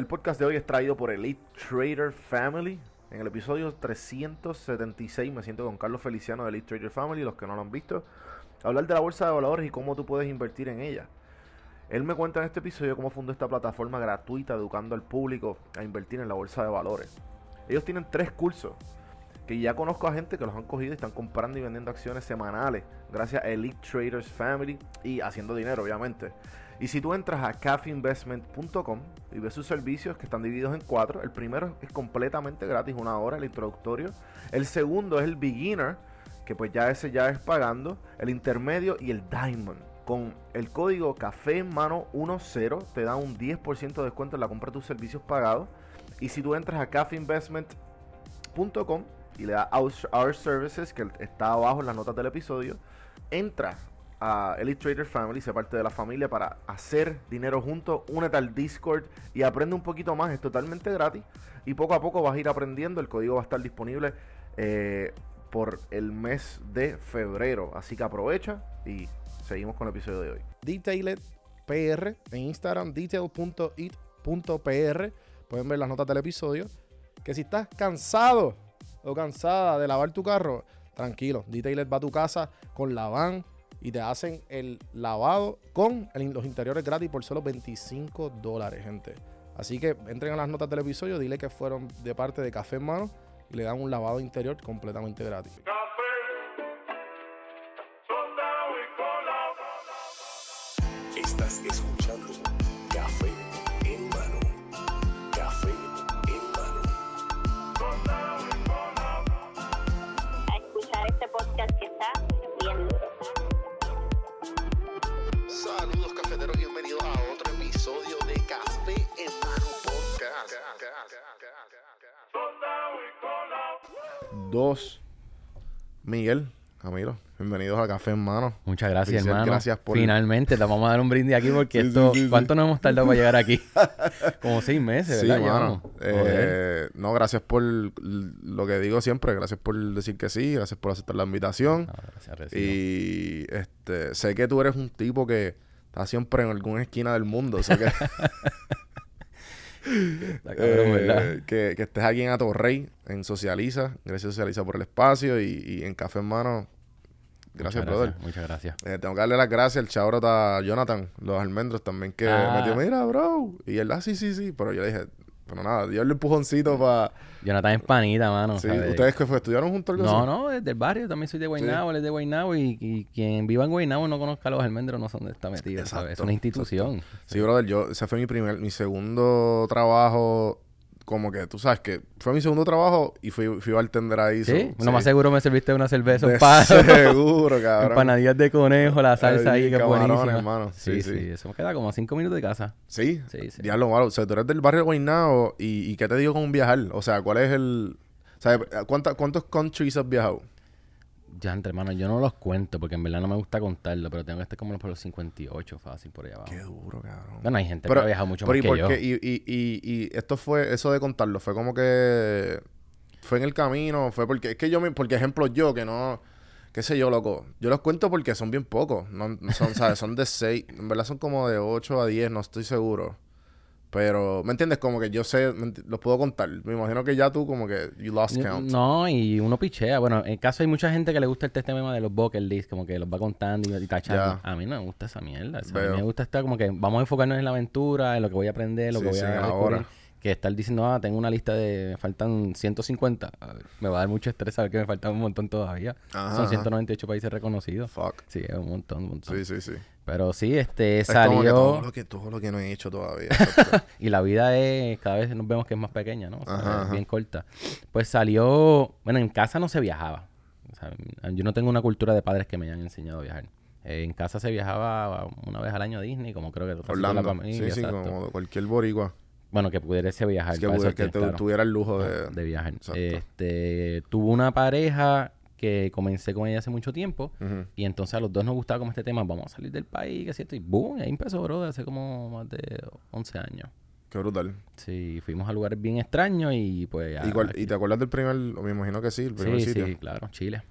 El podcast de hoy es traído por Elite Trader Family. En el episodio 376 me siento con Carlos Feliciano de Elite Trader Family, los que no lo han visto, hablar de la bolsa de valores y cómo tú puedes invertir en ella. Él me cuenta en este episodio cómo fundó esta plataforma gratuita educando al público a invertir en la bolsa de valores. Ellos tienen tres cursos que ya conozco a gente que los han cogido y están comprando y vendiendo acciones semanales gracias a Elite Traders Family y haciendo dinero, obviamente. Y si tú entras a cafeinvestment.com y ves sus servicios que están divididos en cuatro, el primero es completamente gratis, una hora, el introductorio. El segundo es el beginner, que pues ya ese ya es pagando. El intermedio y el diamond. Con el código café en mano 10 te da un 10% de descuento en la compra de tus servicios pagados. Y si tú entras a cafeinvestment.com y le das Our Services, que está abajo en las notas del episodio, entra a Elite Trader Family, se parte de la familia para hacer dinero juntos, únete al Discord y aprende un poquito más, es totalmente gratis. Y poco a poco vas a ir aprendiendo, el código va a estar disponible eh, por el mes de febrero, así que aprovecha y seguimos con el episodio de hoy. Detailed PR en Instagram, detail.it.pr, pueden ver las notas del episodio, que si estás cansado o cansada de lavar tu carro, tranquilo, Detailed va a tu casa con la van y te hacen el lavado con los interiores gratis por solo 25 dólares, gente. Así que entren a las notas del episodio, dile que fueron de parte de Café en Mano y le dan un lavado interior completamente gratis. Dos. Miguel, Camilo, bienvenidos a Café en Mano. Muchas gracias, hermano. gracias por- Finalmente, te vamos a dar un brindis aquí porque Sí, esto... sí, sí, sí. ¿Cuánto nos hemos tardado para llegar aquí? Como seis meses, Sí, ¿verdad? mano. Llevamos. Joder. Eh, no, gracias por lo que digo siempre. Gracias por decir que sí. Gracias por aceptar la invitación. No, gracias. Y este, sé que tú eres un tipo que está siempre en alguna esquina del mundo. Sé que, Está cabrón, eh, que, que estés aquí en Atorrey, en Socializa. Gracias Socializa por el espacio y, y en Café en Mano. Gracias, Muchas brother. Muchas gracias. Eh, tengo que darle las gracias al chabrot a Jonathan, los almendros también, que Ah. metió, mira, bro. Y él, ah, sí, sí, sí. Pero yo le dije, pero nada, dio el empujoncito para... Jonathan es panita, mano. Sí, ¿sabes? ¿Ustedes que fue? ¿Estudiaron juntos algo No, así? no, es del barrio. También soy de Guaynabo, él es de Guaynabo. Y, y quien viva en Guaynabo no conozca a los almendros no sé dónde está metido, ¿sabes? Es una institución. Sí, brother, yo, ese fue mi primer, mi segundo trabajo, como que, tú sabes que fue mi segundo trabajo y fui, fui bartender ahí. Sí, lo más seguro me serviste una cerveza, un palo. seguro, cabrón. Empanadillas de conejo, la salsa Ay, ahí que buenísima. hermano. Sí, Sí, sí. Eso me queda como a cinco minutos de casa. Sí, Sí, sí. diablo malo. O sea, tú eres del barrio de Guaynabo y, y ¿qué te digo con viajar? O sea, ¿cuál es el... O sea, ¿cuánta- ¿cuántos countries has viajado? Ya, entre hermano, yo no los cuento porque en verdad no me gusta contarlo, pero tengo que estar como por los 58 fácil por allá abajo. Qué duro, cabrón. Bueno, hay gente Pero- que ha viajado mucho pero más ¿y que yo. Y, y, y, y esto fue, eso de contarlo, fue como que fue en el camino, fue porque, es que yo, me, porque ejemplo yo, que no, qué sé yo, loco, yo los cuento porque son bien pocos, no, no son, ¿sabes? Son de 6, en verdad son como de 8 a 10, no estoy seguro. Pero, ¿me entiendes? Como que yo sé, los puedo contar. Me imagino que ya tú como que you lost count. No, y uno pichea. Bueno, en caso hay mucha gente que le gusta el tema de los bucket list, como que los va contando y, y tachando. A mí no me gusta esa mierda. O sea, a mí me gusta estar como que vamos a enfocarnos en la aventura, en lo que voy a aprender, lo Sí, que voy sí, a ahora. Que estar diciendo, ah, tengo una lista de... Me faltan 150. A ver, Me va a dar mucho estrés saber que me faltan un montón todavía. Ajá, Son ajá. 198 países reconocidos. Fuck. Sí, es un montón, un montón. Sí, sí, sí. Pero sí, este, Es como que salió... todo lo que, todo lo que no he hecho todavía. Y la vida es, cada vez nos vemos que es más pequeña, ¿no? O sea, Ajá, es ajá. bien corta. Pues salió, bueno, en casa no se viajaba. O sea, yo no tengo una cultura de padres que me hayan enseñado a viajar. Eh, en casa se viajaba una vez al año a Disney, como creo que toda la Orlando. familia, Sí, sí, exacto. como cualquier boricua. Bueno, que pudiese viajar. Es que, para pude- esos que días, te- claro. tuviera el lujo de... de viajar. Exacto. Este, tuvo una pareja que comencé con ella hace mucho tiempo. Y entonces a los dos nos gustaba como este tema, vamos a salir del país, que cierto. Y boom, ahí empezó, bro, hace como más de 11 años. Qué brutal. Sí, fuimos a lugares bien extraños y pues... ¿Y, cuál- aquí- ¿Y te acuerdas del primer, me imagino que sí, el primer Sí, sitio? sí, claro, Chile.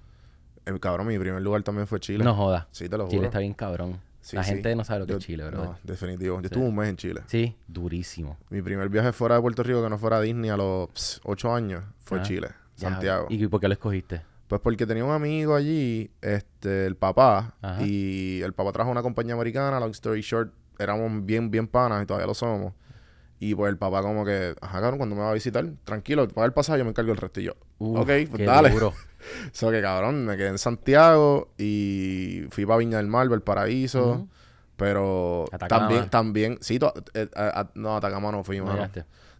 El cabrón, mi primer lugar también fue Chile. No jodas. Sí, te lo Chile juro. está bien cabrón. Sí, La sí. gente no sabe lo que Yo- es Chile, bro. No, definitivo. Yo estuve un mes en Chile. Sí, durísimo. Mi primer viaje fuera de Puerto Rico que no fuera a Disney a los ocho años fue Ah, Chile, Ya, Santiago. ¿Y por qué lo escogiste? Pues porque tenía un amigo allí, este, el papá, Ajá. y el papá trajo una compañía americana, long story short, éramos bien, bien panas y todavía lo somos. Y pues el papá como que, ajá, cabrón, cuando me va a visitar, tranquilo, paga el pasaje, yo me encargo el resto y yo. Uf, ok, pues dale. duro. So que cabrón, me quedé en Santiago y fui para Viña del Mar, Valparaíso. Ujú. Pero Atacama. también, también, sí, to- eh, a- a- no, Atacama no fui, No.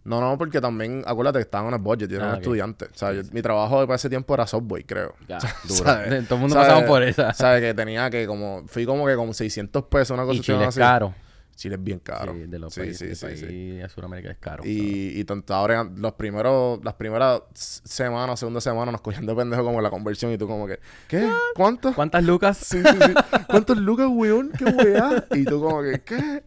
No, no, porque también, acuérdate que estaba en el budget, yo era Ah, un ok. estudiante. O sea, yo- mi trabajo para ese tiempo era Subway, creo. Ya, duro. Todo el mundo pasaba por esa. ¿Sabes? Que tenía que como, fui como que con 600 pesos, una cosa Y así. caro. Chile es bien caro. Sí, de los Sí, países sí, del sí, país sí. de Sudamérica es caro. Y, y tanto ahora, los primeros, las primeras semanas, segunda semana, nos cogían de pendejo como la conversión y tú como que, ¿qué? ¿Cuánto? ¿Cuántas lucas? Sí, sí, sí. ¿Cuántos lucas, weón? ¿Qué weá? Y tú como que, ¿qué?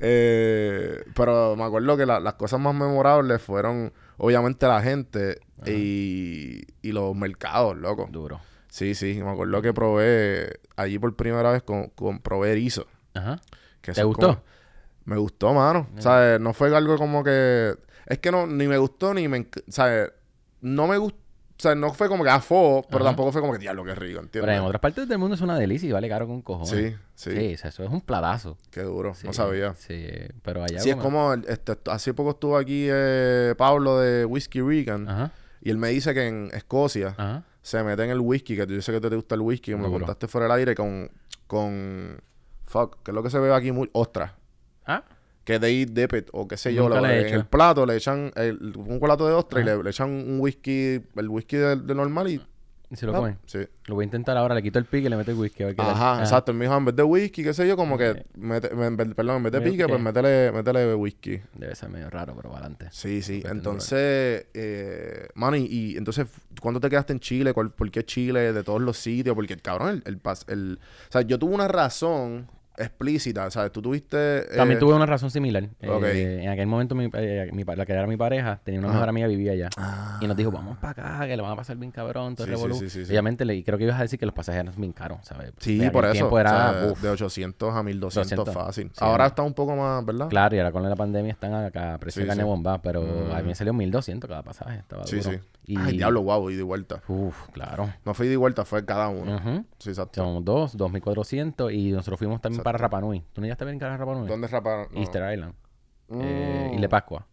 Eh, pero me acuerdo que la- las cosas más memorables fueron, obviamente, la gente y, y los mercados, loco. Duro. Sí, sí. Me acuerdo que probé, allí por primera vez, con, con probé erizo. Ajá. Que ¿Te gustó? como- me gustó, mano. ¿Sabes? No fue algo como que... Es que no, ni me gustó, ni me... ¿Sabes? No me gustó... O sea, no fue como que a fo, pero Ajá. tampoco fue como que diablo, qué rico, Pero en ¿entiendes? otras partes del mundo es una delicia y vale caro con cojones. Sí, sí, Sí, o sea, eso es un platazo. Qué duro. Sí, No sabía. Sí, pero allá Sí, es como... el- Este, hace poco estuvo aquí eh, Pablo de Whiskey Rican. Ajá, Y él me dice que en Escocia ajá. se mete en el whisky, que yo sé que te, gusta el whisky, que me lo contaste fuera del aire, con... Con... Fuck, que es lo que se ve aquí muy... Ostras. Ah, que they dip it, o qué sé yo, lo- he en el plato le echan el- un plato de ostra y Ajá. le, le echan un whisky, el whisky de, de normal y... y se lo ah, comen. Sí. Lo voy a intentar ahora, le quito el pique y le meto el whisky. a ver qué tal. Ajá, Ajá. exacto. Me dijo, en vez de whisky, qué sé yo, como que... Mete- me- perdón, en vez de pique, pues métele, métele whisky. Debe ser medio raro, pero para adelante. Sí, sí. Entonces, eh, mano, y, y entonces, ¿cuándo te quedaste en Chile? ¿Cuál- ¿Por qué Chile? De todos los sitios. Porque, cabrón, el, el, pas- el- O sea, yo tuve una razón explícita, ¿sabes? Tú tuviste... eh, También tuve una razón similar. Eh, en aquel momento, mi, eh, mi la que era mi pareja tenía una Ajá. mejor amiga vivía allá. Ah. Y nos dijo, vamos para acá, que le van a pasar bien cabrón, todo Sí, sí, sí. Obviamente, le, y creo que ibas a decir que los pasajes eran bien caros, ¿sabes? Sí, De por eso. era, o sea, uf, de 800 a 1200 200. fácil. Ahora está un poco más, ¿verdad? Claro, y ahora con la pandemia están acá a precio de carne bomba, pero a mí Mm. me salió 1200 cada pasaje. Estaba Sí, duro. sí. Y... Ay, diablo, guau, ida y vuelta. Uf, claro. No fue ida y vuelta, fue cada uno. Ujú. Sí, exacto. Son dos, 2400 y nosotros fuimos también para Rapa Nui. ¿Tú no llegaste a ver en cara Rapa Nui? ¿Dónde raparon? No. Easter Island. Eh, Mm. Isla de Pascua.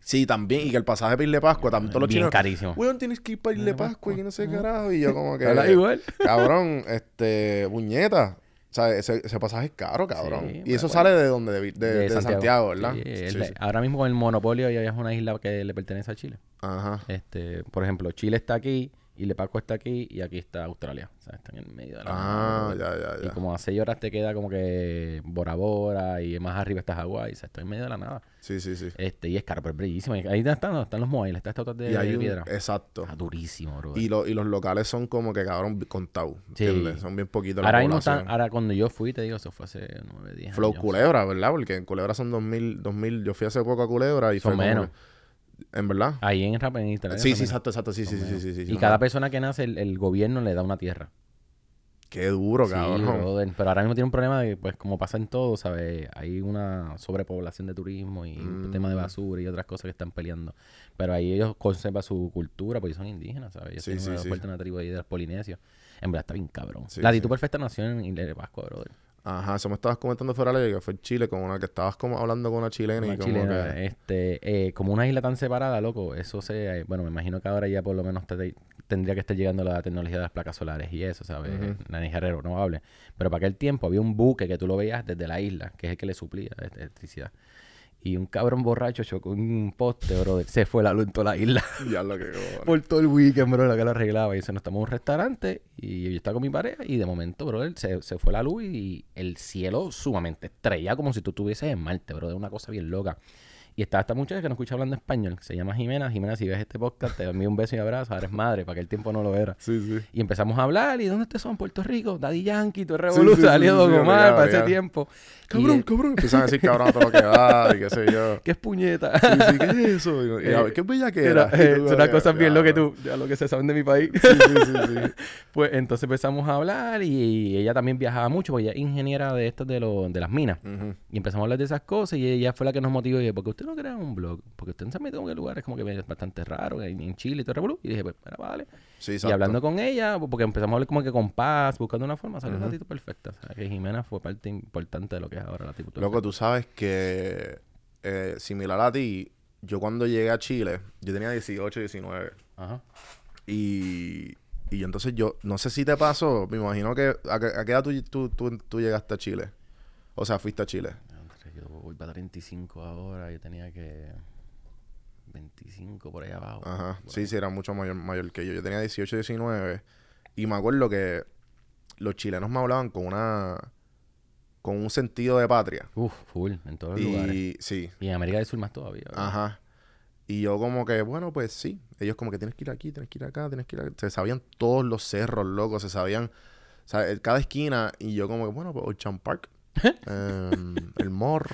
Sí, también. Y que el pasaje para Isla de Pascua, también todos los Bien chinos. carísimo. Weón, tienes que ir para Isla de Pascua y que no sé qué carajo. Y yo como que... Habla igual. Cabrón, este... Puñeta. O sea, ese, ese pasaje es caro, cabrón. Sí, y eso sale de donde? De, de- de Santiago. ¿verdad? Sí, es sí. Ahora mismo con el monopolio ya es una isla que le pertenece a Chile. Ajá. Este, por ejemplo, Chile está aquí, Pascua está aquí y aquí está Australia. O sea, está en el medio de la Ah, nada, ya, ya, Y ya. como a 6 horas te queda como que Bora Bora y más arriba está Hawái. O sea, está en medio de la nada. Sí, sí, sí. Este, y es caro, pero es bellísimo. Ahí están, están los moais, está esta de, Y hay de un... piedra. Exacto. Está durísimo, bro. Y, lo- y los locales son como que, cabrón, contados. Sí. Son bien poquitos ahora mismo están, ahora cuando yo fui, te digo, eso fue hace 9, 10 Flow años. Culebra, ¿verdad? Porque en Culebra son 2000, 2000. Yo fui hace poco a Culebra y Son fue como menos. que- ¿En verdad? Ahí en en Instagram. Sí, sí, exacto, exacto. Sí, sí, sí, sí, sí. Y cada persona que nace, el, el gobierno le da una tierra. Qué duro, cabrón. Pero ahora mismo tiene un problema de que, pues, como pasa en todo, ¿sabes? Hay una sobrepoblación de turismo y un Mm. tema de basura y otras cosas que están peleando. Pero ahí ellos conservan su cultura, porque son indígenas, ¿sabes? Ellos Sí, tienen sí, una sí. una tribu ahí de los polinesios. En verdad está bien cabrón. La sí. Titu Perfecta nació en Isla de Pascua, brother. Ajá, eso me estabas comentando fuera de la que fue en Chile con una que estabas como hablando con una chilena y como chilena, que... este, eh, como una isla tan separada, loco, eso se, eh, bueno, me imagino que ahora ya por lo menos te- tendría que estar llegando la tecnología de las placas solares y eso, ¿sabes? Ujú. La energía renovable. Pero para aquel tiempo había un buque que tú lo veías desde la isla, que es el que le suplía este- electricidad. Y un cabrón borracho chocó un poste, brother. Se fue la luz en toda la isla. Ya lo que... Por todo el weekend, bro, lo que lo arreglaba. Y se nos estamos en un restaurante y yo estaba con mi pareja y de momento, brother, se, se fue la luz y el cielo sumamente estrella, como si tú estuvieses en Marte, bro. De una cosa bien loca. Y está esta muchacha que no escucha hablando español, que se llama Jimena. Jimena, si ves este podcast, te envío un beso y abrazo. Ahora eres madre, para que el tiempo no lo era. Sí, sí. Y empezamos a hablar, ¿y dónde ustedes son? Puerto Rico, Daddy Yankee, todo el Sí, salió Don Omar para ese tiempo. Cabrón, cabrón. Empiezan a decir cabrón a todo lo que da y qué sé yo. ¿Qué es puñeta? Sí, sí, ¿qué es eso? Y, y a ver, ¿qué bella que Era, eh, son unas cosas bien lo que tú, ya lo que se saben de mi país. Sí, sí, sí, sí. Pues entonces empezamos a hablar y ella también viajaba mucho, porque ella es ingeniera de estos de, los de las minas. Y empezamos a hablar de esas cosas y ella fue la que nos motivó. Y dije, ¿por qué usted no crea un blog? Porque usted se mete en lugares como que bastante raros, en Chile y todo el. Y dije, pues, mira, vale. Sí, Y hablando con ella, porque empezamos a hablar como que con paz, buscando una forma, salió un Ujú. ratito perfecta. O sea, que Jimena fue parte importante de lo que es ahora la tipo. Loco, tú sabes que eh, similar a ti, yo cuando llegué a Chile, yo tenía 18, 19. Ajá. Y, y yo entonces yo, no sé si te pasó, me imagino que, ¿a, qué- a qué edad tú, tú, tú- tú llegaste a Chile? O sea, fuiste a Chile. Voy para 35 ahora, yo tenía que 25 por ahí abajo. Ajá. Sí, ahí. sí, era mucho mayor, mayor que yo. Yo tenía 18, 19. Y me acuerdo que los chilenos me hablaban con una... Con un sentido de patria. Uf, full, en todos los lugares. Y sí, Y en América del Sur más todavía. ¿verdad? Ajá. Y yo como que, bueno, pues sí. Ellos como que tienes que ir aquí, tienes que ir acá, tienes que ir acá. Se sabían todos los cerros, locos. Se sabían, o sea, cada esquina. Y yo como que, bueno, pues Ocean Park. Em, el Mor.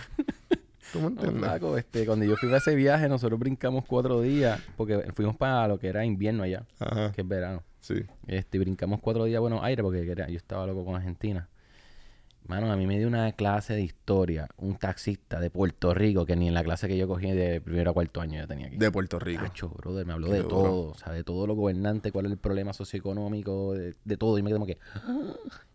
¿Tú me No, entiendes? flaco, este, cuando yo fui a ese viaje, nosotros brincamos cuatro días, porque fuimos para lo que era invierno allá, Ajá. que es verano. Sí. Este, brincamos cuatro días Buenos Aires, porque yo estaba loco con Argentina. Mano, a mí me dio una clase de historia, un taxista de Puerto Rico, que ni en la clase que yo cogí de primero a cuarto año yo tenía aquí. De Puerto Rico. Tacho, brother, me habló Qué de duro. todo, o sea, de todo lo gobernante, cuál es el problema socioeconómico, de, de todo. Y me quedé como que.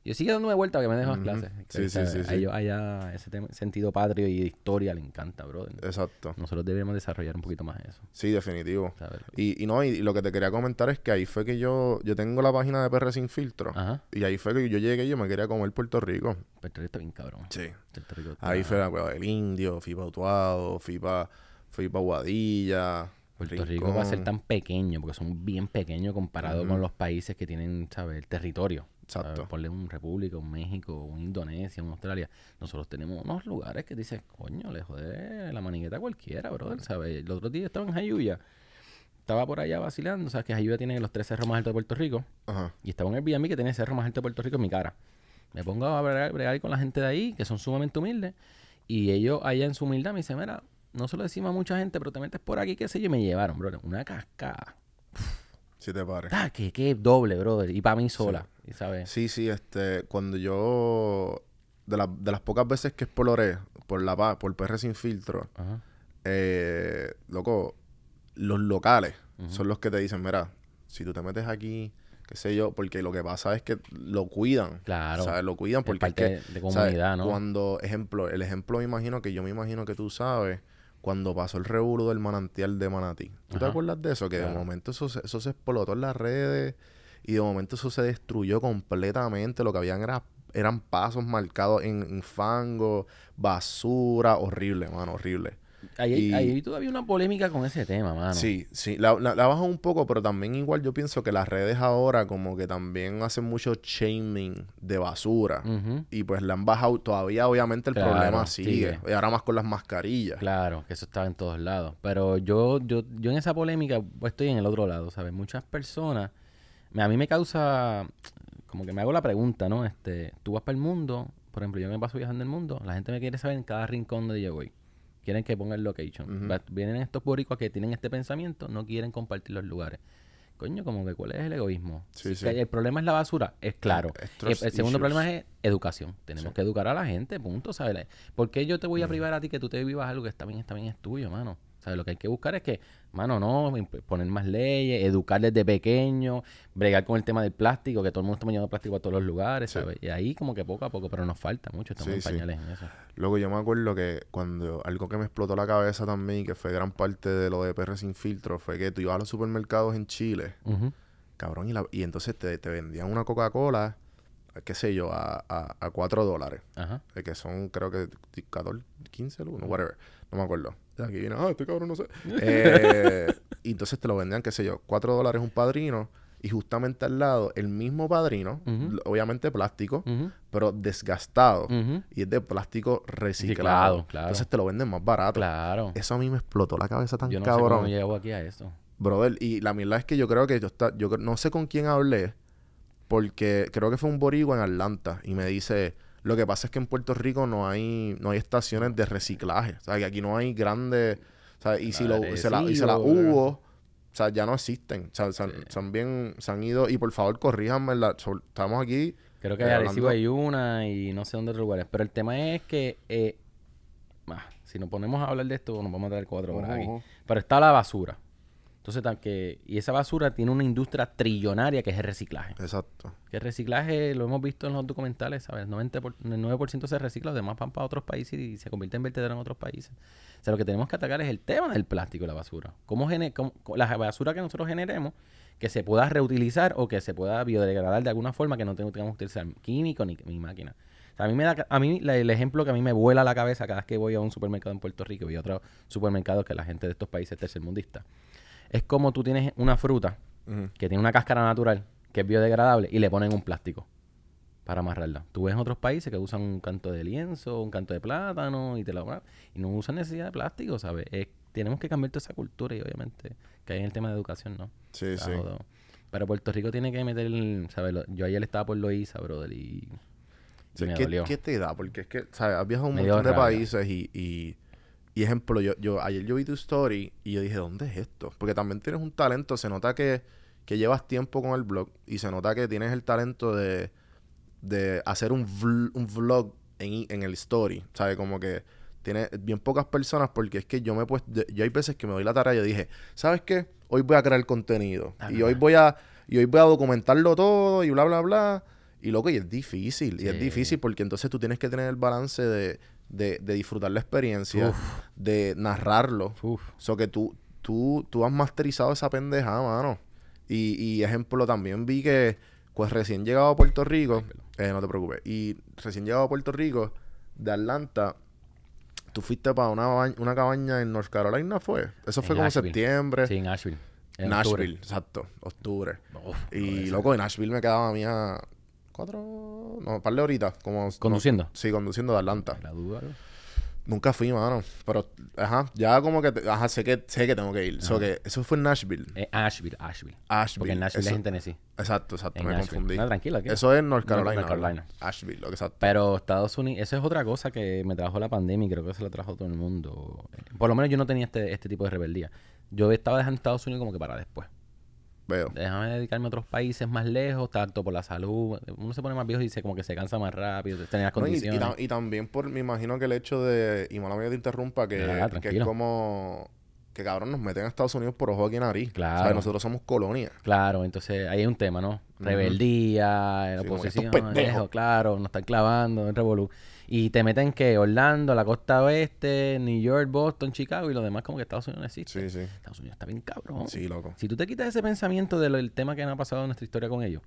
Yo sigo dándome vuelta que me dejo las clases. Sí, sí, sí, A sí. allá ese tema- sentido patrio y de historia le encanta, brother. Exacto. Nosotros deberíamos desarrollar un poquito más eso. Sí, definitivo. Y, y no, y, lo que te quería comentar es que ahí fue que yo, yo tengo la página de PR Sin Filtro. Ajá. Y ahí fue que yo llegué y yo me quería comer Puerto Rico. Puerto Rico está bien cabrón. Sí. Puerto Rico está- Ahí fue la cueva del indio, fui para Utuado, fui para fui pa Guadilla. Puerto Rico va a ser tan pequeño, porque son bien pequeños comparado con los países que tienen, ¿sabes? El territorio. Exacto. Ponle un República, un México, un Indonesia, un Australia. Nosotros tenemos unos lugares que dices, coño, le jode la manigueta a cualquiera, brother, ¿sabes? El otro día estaba en Jayuya. Estaba por allá vacilando, ¿sabes? Que Jayuya tiene los tres cerros más altos de Puerto Rico. Ajá. Y estaba en el Airbnb que tiene el cerro más alto de Puerto Rico en mi cara. Me pongo a bregar, bregar con la gente de ahí, que son sumamente humildes. Y ellos allá en su humildad me dicen, mira, no se lo decimos a mucha gente, pero te metes por aquí, qué sé yo, y me llevaron, brother. Una cascada. Si te pares. Ah, que, que doble, brother. Y para mí sola. y ¿Sabes? Sí, sí, este, cuando yo, de, la- de las pocas veces que exploré por la paz, por PR Sin Filtro, Ajá. eh, loco, los locales son los que te dicen, mira, si tú te metes aquí, qué sé yo, porque lo que pasa es que lo cuidan. Claro. ¿sabes? Lo cuidan porque es parte que, de- comunidad, ¿no? Cuando, ejemplo, el ejemplo me imagino que yo me imagino que tú sabes, cuando pasó el revuelo del manantial de Manatí. ¿Tú te acuerdas de eso? Que de momento eso, se- eso se explotó en las redes y de momento eso se destruyó completamente. Lo que habían era, eran pasos marcados en, en fango, basura, horrible, mano, horrible. Ahí, hay- y- ahí todavía una polémica con ese tema, mano. Sí, sí, la, la, la bajan un poco, pero también igual yo pienso que las redes ahora como que también hacen mucho shaming de basura. Y pues le han bajado, todavía obviamente el Claro, problema sigue. sigue. Y ahora más con las mascarillas. Claro, que eso estaba en todos lados. Pero yo, yo, yo en esa polémica pues, estoy en el otro lado, ¿sabes? Muchas personas, a mí me causa, como que me hago la pregunta, ¿no? Este, tú vas para el mundo, por ejemplo, yo me paso viajando el mundo, la gente me quiere saber en cada rincón donde yo voy. Quieren que ponga el location. Vienen estos boricuas que tienen este pensamiento, no quieren compartir los lugares. Coño, como que cuál es el egoísmo. Sí, sí. el problema es la basura, es claro. El, segundo issues. problema es educación. Tenemos Sí. que educar a la gente, punto, ¿sabes? ¿Por qué yo te voy a privar a ti que tú te vivas algo que está bien, está bien, es tuyo, mano? ¿Sabes? Lo que hay que buscar es que, mano, no, imp- poner más leyes, educar desde pequeño, bregar con el tema del plástico, que todo el mundo está bañando plástico a todos los lugares, Sí. ¿sabes? Y ahí como que poco a poco, pero nos falta mucho, estamos Sí, en sí. pañales en eso. Luego yo me acuerdo que cuando algo que me explotó la cabeza también, que fue gran parte de lo de PR sin filtro, fue que tú ibas a los supermercados en Chile, cabrón, y, la- y entonces te, te vendían una Coca-Cola, qué sé yo, a, a, a 4 dólares. Ajá. eh, que son creo que 14, 15 el uno, whatever. No me acuerdo. Aquí viene, ah, este cabrón no sé. Eh, y entonces te lo vendían, qué sé yo, 4 dólares un padrino y justamente al lado el mismo padrino, Ujú. l- obviamente plástico, Ujú, pero desgastado ujú. y es de plástico reciclado. Reciclado, claro. Entonces te lo venden más barato. Claro. Eso a mí me explotó la cabeza tan Yo no sé cabrón. cómo llego aquí a eso. Brother, y la mierda es que yo creo que yo, está, yo no sé con quién hablé, porque creo que fue un boricua en Atlanta y me dice, lo que pasa es que en Puerto Rico no hay no hay estaciones de reciclaje, o sea, que aquí no hay grandes, o sea, y si lo y se la, y se la hubo, o sea, ya no existen, o sea, se, han- Sí. se han bien, se han ido, y por favor corríjanme, la, estamos aquí, Creo que Eh, en Arecibo hay una y no sé dónde otros lugares. Pero el tema es que eh, ah, si nos ponemos a hablar de esto, nos vamos a traer cuatro horas aquí. Pero está la basura. Entonces, que, y esa basura tiene una industria trillonaria que es el reciclaje. exacto, Que el reciclaje lo hemos visto en los documentales, ¿sabes? El, 90 por- el 9% se recicla, los demás van para otros países y se convierte en vertedero en otros países. O sea, lo que tenemos que atacar es el tema del plástico y la basura. ¿Cómo, gene- cómo- la basura que nosotros generemos, que se pueda reutilizar o que se pueda biodegradar de alguna forma, que no tenga- tengamos que utilizar químico ni, ni máquina. O sea, a mí me da, a mí la- el ejemplo que a mí me vuela la cabeza cada vez que voy a un supermercado en Puerto Rico y a otro supermercado que la gente de estos países tercermundistas, es como tú tienes una fruta que tiene una cáscara natural, que es biodegradable, y le ponen un plástico para amarrarla. Tú ves en otros países que usan un canto de lienzo, un canto de plátano, y te la y no usan necesidad de plástico, ¿sabes? Es- tenemos que cambiar toda esa cultura y obviamente que hay en el tema de educación, ¿no? sí, sí. Pero Puerto Rico tiene que meter, ¿sabes? Yo ayer estaba por Loíza, brother, y, y Sí, me ¿qué, dolió. qué te da? Porque es que, ¿sabes? Has viajado a un Me montón de rabia. países y, y, y ejemplo, yo, yo ayer yo vi tu story y yo dije, ¿dónde es esto? Porque también tienes un talento, se nota que, que llevas tiempo con el blog y se nota que tienes el talento de, de hacer un, vl- un vlog en, el story, ¿sabes? Como que tiene bien pocas personas porque es que yo me he puesto, yo- hay veces que me doy la tarea y yo dije, ¿sabes qué? Hoy voy a crear contenido Ah, y no. hoy voy a y hoy voy a documentarlo todo y bla bla bla y loco y es difícil y es difícil porque entonces tú tienes que tener el balance de, de, de disfrutar la experiencia, Uf. de narrarlo, Uf. so que tú, tú, tú has masterizado esa pendejada, mano. Y, y ejemplo, también vi que, pues recién llegado a Puerto Rico, eh, no te preocupes, y recién llegado a Puerto Rico, de Atlanta, tú fuiste para una, ba- una cabaña en North Carolina, ¿fue? Eso fue En como Asheville. septiembre. Sí, en Asheville. en octubre. Nashville, exacto, octubre. Uf, Y loco, en Nashville me quedaba a mí a cuatro, no, par de horitas, como... ¿Conduciendo? no, sí, conduciendo de Atlanta. La duda, ¿no? Nunca fui, mano. Pero, ajá, ya como que, te- ajá, sé que, sé que tengo que ir. So que eso fue en Nashville. Eh, Asheville, Asheville. Asheville. Porque en Nashville Eso- es en Tennessee. Exacto, exacto, En me Nashville. confundí. No, tranquilo, aquí. Eso es North No, North Carolina. Carolina. Asheville, lo exacto. Pero Estados Unidos, eso es otra cosa que me trajo la pandemia y creo que se lo trajo todo el mundo. Por lo menos yo no tenía este, este tipo de rebeldía. Yo estaba dejando Estados Unidos como que para después. Veo. Déjame dedicarme a otros países más lejos, tanto por la salud. Uno se pone más viejo y dice como que se cansa más rápido, tener las No, y, y condiciones. tam- y también por, me imagino que el hecho de, y mala mía te interrumpa, que, Ah, que es como, que cabrón nos meten a Estados Unidos por ojo aquí en nariz. Claro. O sea, nosotros somos colonia. Claro, entonces ahí hay un tema, ¿no? Rebeldía, Sí, oposición, estos pendejos. claro, nos están clavando en revolú. Y te meten que Orlando, la costa oeste, New York, Boston, Chicago y lo demás como que Estados Unidos no existe. Sí, sí. Estados Unidos está bien cabrón. Sí, loco. Si tú te quitas ese pensamiento del tema que nos ha pasado en nuestra historia con ellos,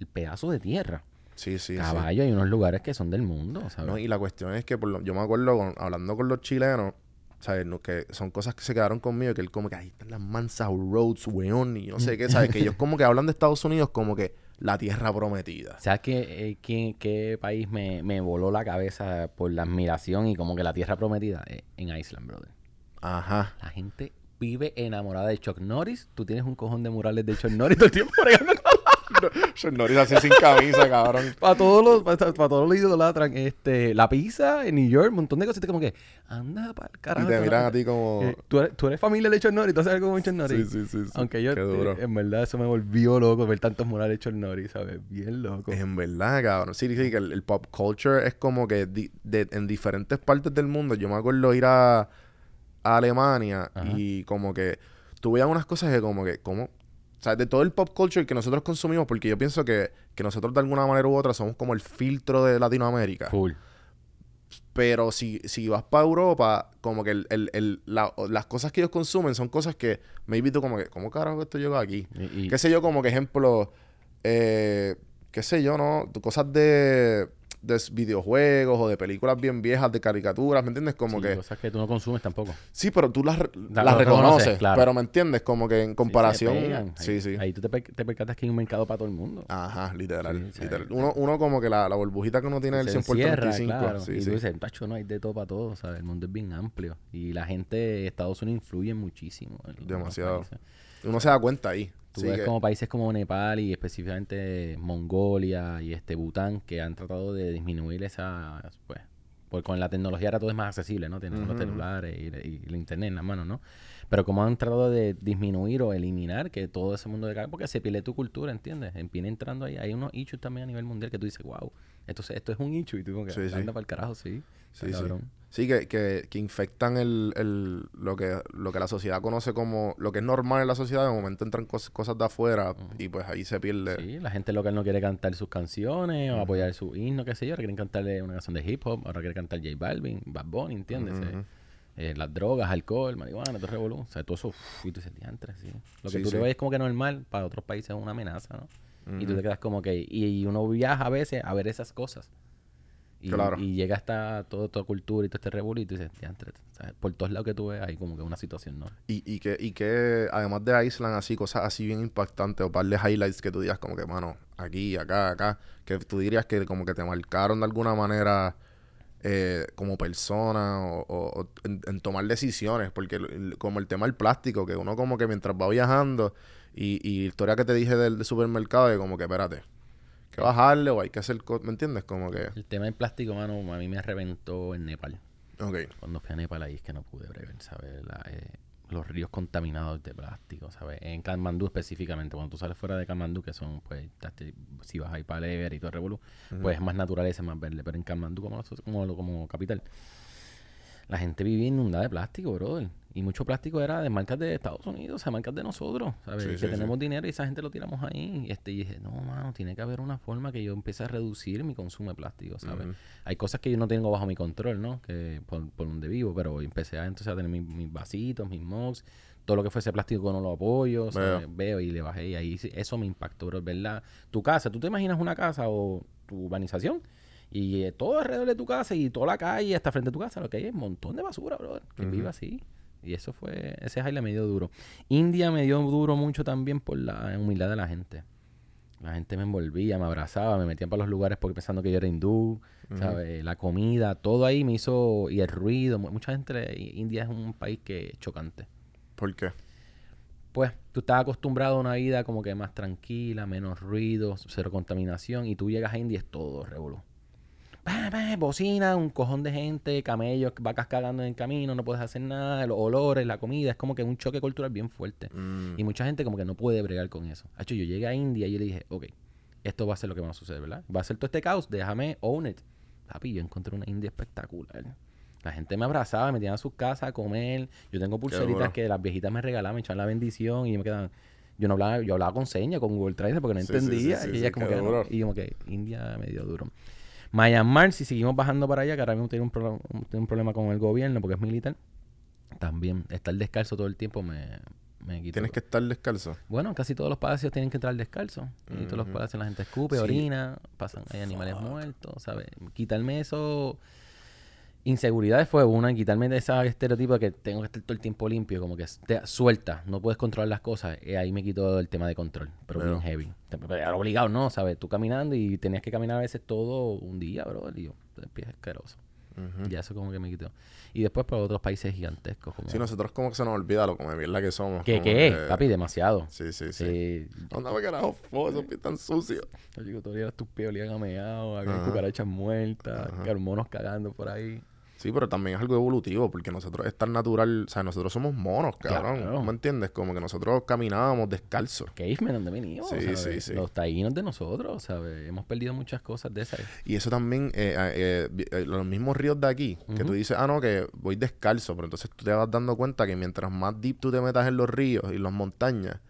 el pedazo de tierra, Sí, sí, sí. caballo, hay unos lugares que son del mundo, ¿sabes? No, y la cuestión es que por lo- yo me acuerdo con- hablando con los chilenos, ¿sabes? No, que son cosas que se quedaron conmigo, que él como que ahí están las mansas roads, weón, y no sé qué, ¿sabes? Que ellos como que hablan de Estados Unidos como que la tierra prometida. ¿Sabes qué, eh, quién- qué país me, me voló la cabeza por la admiración y como que la tierra prometida? Eh, en Iceland, brother. Ajá. La gente vive enamorada de Chuck Norris. Tú tienes un cojón de murales de Chuck Norris todo el tiempo bregando con- Norris así sin camisa, cabrón. Para todos los, para, para todos los idolatran. Este, la pizza en New York, un montón de cositas como que, anda para el Y carajo. te esta miran a gente". ti como... Eh, ¿tú, eres, tú eres familia de Chuck Norris, tú haces algo con Chuck Norris. Sí, sí, sí, sí. Aunque yo, eh, en verdad, eso me volvió loco ver tantos murales de Chuck Norris, ¿sabes? Bien loco. En verdad, cabrón. Sí, sí, que el, el pop culture es como que di- de- en diferentes partes del mundo. Yo me acuerdo ir a, a Alemania Ajá. y como que tú veías unas cosas que como que, como... O sea, de todo el pop culture que nosotros consumimos, porque yo pienso que, que nosotros de alguna manera u otra somos como el filtro de Latinoamérica. Full. Pero si, si vas para Europa, como que el, el- el- la- las cosas que ellos consumen son cosas que maybe tú como que, ¿cómo carajo esto llegó aquí? Y, y- qué sé yo, como que ejemplo, eh, qué sé yo, ¿no? Cosas de, de videojuegos o de películas bien viejas, de caricaturas, ¿me entiendes? Como Sí, que... Cosas que tú no consumes tampoco. Sí, pero tú las, La- las reconoces, claro. pero ¿me entiendes? Como que en Sí, comparación... pegan. Sí, Ahí- sí. Ahí tú te, te percatas que hay un mercado para todo el mundo. Ajá, literal, Sí, literal. Uno, uno como que la, la burbujita que uno tiene del se 100 por encierra, 35. claro. Sí, y sí. tú dices, tacho, no hay de todo para todo, ¿sabes? El mundo es bien amplio. Y la gente de Estados Unidos influye muchísimo. Demasiado. Uno se da cuenta ahí. Tú Sí, ves que- como países como Nepal y específicamente Mongolia y este Bután que han tratado de disminuir esa, pues, porque con la tecnología ahora todo es más accesible, ¿no? Tienen los Ujú, ujú. celulares y, y el internet en las manos, ¿no? Pero como han tratado de disminuir o eliminar que todo ese mundo de acá, porque se pierde tu cultura, ¿entiendes? Viene entrando ahí, hay unos issues también a nivel mundial que tú dices, wow, esto, esto es un issue y tú como que Sí, sí. anda para el carajo, sí. Sí, sí. cabrón. Sí, que, que, que infectan el, el, lo, que, lo que la sociedad conoce como lo que es normal en la sociedad. De momento entran cos- cosas de afuera y pues ahí se pierde. Sí, la gente local no quiere cantar sus canciones o apoyar su himno, qué sé yo. Ahora quieren cantarle una canción de hip hop, ahora quieren cantar J Balvin, Bad Bunny, ¿entiendes? Eh, eh, las drogas, alcohol, marihuana, todo revolú. O sea, todo eso, uf, y tú dices, diantre, sí. Lo que Sí, tú sí. le ves como que normal, para otros países es una amenaza, ¿no? Y tú te quedas como que... Y, y uno viaja a veces a ver esas cosas. Y, Claro. y llega hasta toda cultura y todo este revolú y tú dices, por todos lados que tú ves hay como que una situación, ¿no? Y, y, que, y que además de Island así, cosas así bien impactantes o par de highlights que tú digas como que, mano, aquí, acá, acá, que tú dirías que como que te marcaron de alguna manera eh, como persona o, o- o en, en tomar decisiones, porque el- como el tema del plástico, que uno como que mientras va viajando y, y historia que te dije del, del supermercado, de como que, espérate, que bajarle o hay que hacer, co- ¿me entiendes? Como que, El tema del plástico, mano, a mí me reventó en Nepal. ok, Cuando fui a Nepal ahí es que no pude bregar, ¿sabes? La, eh, los ríos contaminados de plástico, ¿sabes? En Katmandú específicamente, cuando tú sales fuera de Katmandú, que son, pues, si vas ahí para el Ever y todo el revolú, pues es más naturaleza, más verde. Pero en Katmandú, como, como, como capital, la gente vivía inundada de plástico, brother. Y mucho plástico era de marcas de Estados Unidos, o sea, marcas de nosotros, ¿sabes? Sí, que sí, tenemos dinero y esa gente lo tiramos ahí. Y, este, y dije, no, mano, tiene que haber una forma que yo empiece a reducir mi consumo de plástico, ¿sabes? Hay cosas que yo no tengo bajo mi control, ¿no? Que por, por donde vivo, pero empecé a, entonces a tener mis, mis vasitos, mis mugs, todo lo que fuese plástico no lo apoyo, ¿sabes? Veo. y le bajé y ahí eso me impactó, bro, ¿verdad? Tu casa, ¿tú te imaginas una casa o tu urbanización? Y eh, todo alrededor de tu casa y toda la calle hasta frente a tu casa, lo que hay es un montón de basura, bro, que vive así. Y eso fue, ese highlight me dio duro. India me dio duro mucho también por la humildad de la gente. La gente me envolvía, me abrazaba, me metían para los lugares porque pensando que yo era hindú, ¿sabes? La comida, todo ahí me hizo, y el ruido, mu- mucha gente, India es un país que es chocante. ¿por qué? Pues tú estás acostumbrado a una vida como que más tranquila, menos ruido, cero contaminación, y tú llegas a India y es todo revolú. Pa, pa, Bocina, un cojón de gente, camellos, vacas cagando en el camino, no puedes hacer nada, los olores, la comida, es como que un choque cultural bien fuerte. Mm, Y mucha gente como que no puede bregar con eso. Hacho, yo llegué a India y yo le dije, ok, esto va a ser lo que va a suceder, ¿verdad? Va a ser todo este caos, déjame own it. Papi, yo encontré una India espectacular. La gente me abrazaba, me metían a sus casas a comer. Yo tengo pulseritas que las viejitas me regalaban, me echaban la bendición y me quedaban... Yo no hablaba, yo hablaba con señas, con Google Translate porque no Sí, sí, sí, entendía. sí, y sí, ella como que... no. duro. Y como que India me dio duro. Myanmar, si seguimos bajando para allá, que ahora mismo tiene un, pro- un- tiene un problema con el gobierno porque es militar, también estar descalzo todo el tiempo me, me quitó. Tienes que estar descalzo. Bueno, casi todos los palacios tienen que entrar descalzo. Y todos los palacios la gente escupe, Sí. orina, pasan, hay animales muertos, ¿sabes? Quitarme eso. Inseguridades fue una, quitarme de ese estereotipo de que tengo que estar todo el tiempo limpio, como que te suelta, no puedes controlar las cosas. Y ahí me quitó el tema de control, pero Veo. bien heavy. Era obligado, ¿no? ¿Sabes? Tú caminando y tenías que caminar a veces todo un día, bro. Y yo, el pie es asqueroso. Ujú. Ya eso como que me quitó. Y después por otros países gigantescos. Como... Sí, nosotros como que se nos olvida lo como mierda que somos. ¿Qué, qué? que- Papi, demasiado. Sí, sí, sí. Sí, Anda, ¿qué carajo fue? Esos pies tan sucios. Yo digo, todavía tus pies olían a meado, había cucarachas muertas, Ajá. que monos cagando por ahí. Sí, pero también es algo evolutivo, porque nosotros es tan natural, o sea, nosotros somos monos, cabrón. Claro. ¿Me entiendes? Como que nosotros caminábamos descalzos. Cavemen, ¿dónde venimos? Sí, ¿sabes? sí, sí. Los taínos de nosotros, ¿sabes? Hemos perdido muchas cosas de esas. Y eso también, eh, eh, eh, los mismos ríos de aquí, que tú dices, ah, no, que voy descalzo, pero entonces tú te vas dando cuenta que mientras más deep tú te metas en los ríos y las montañas,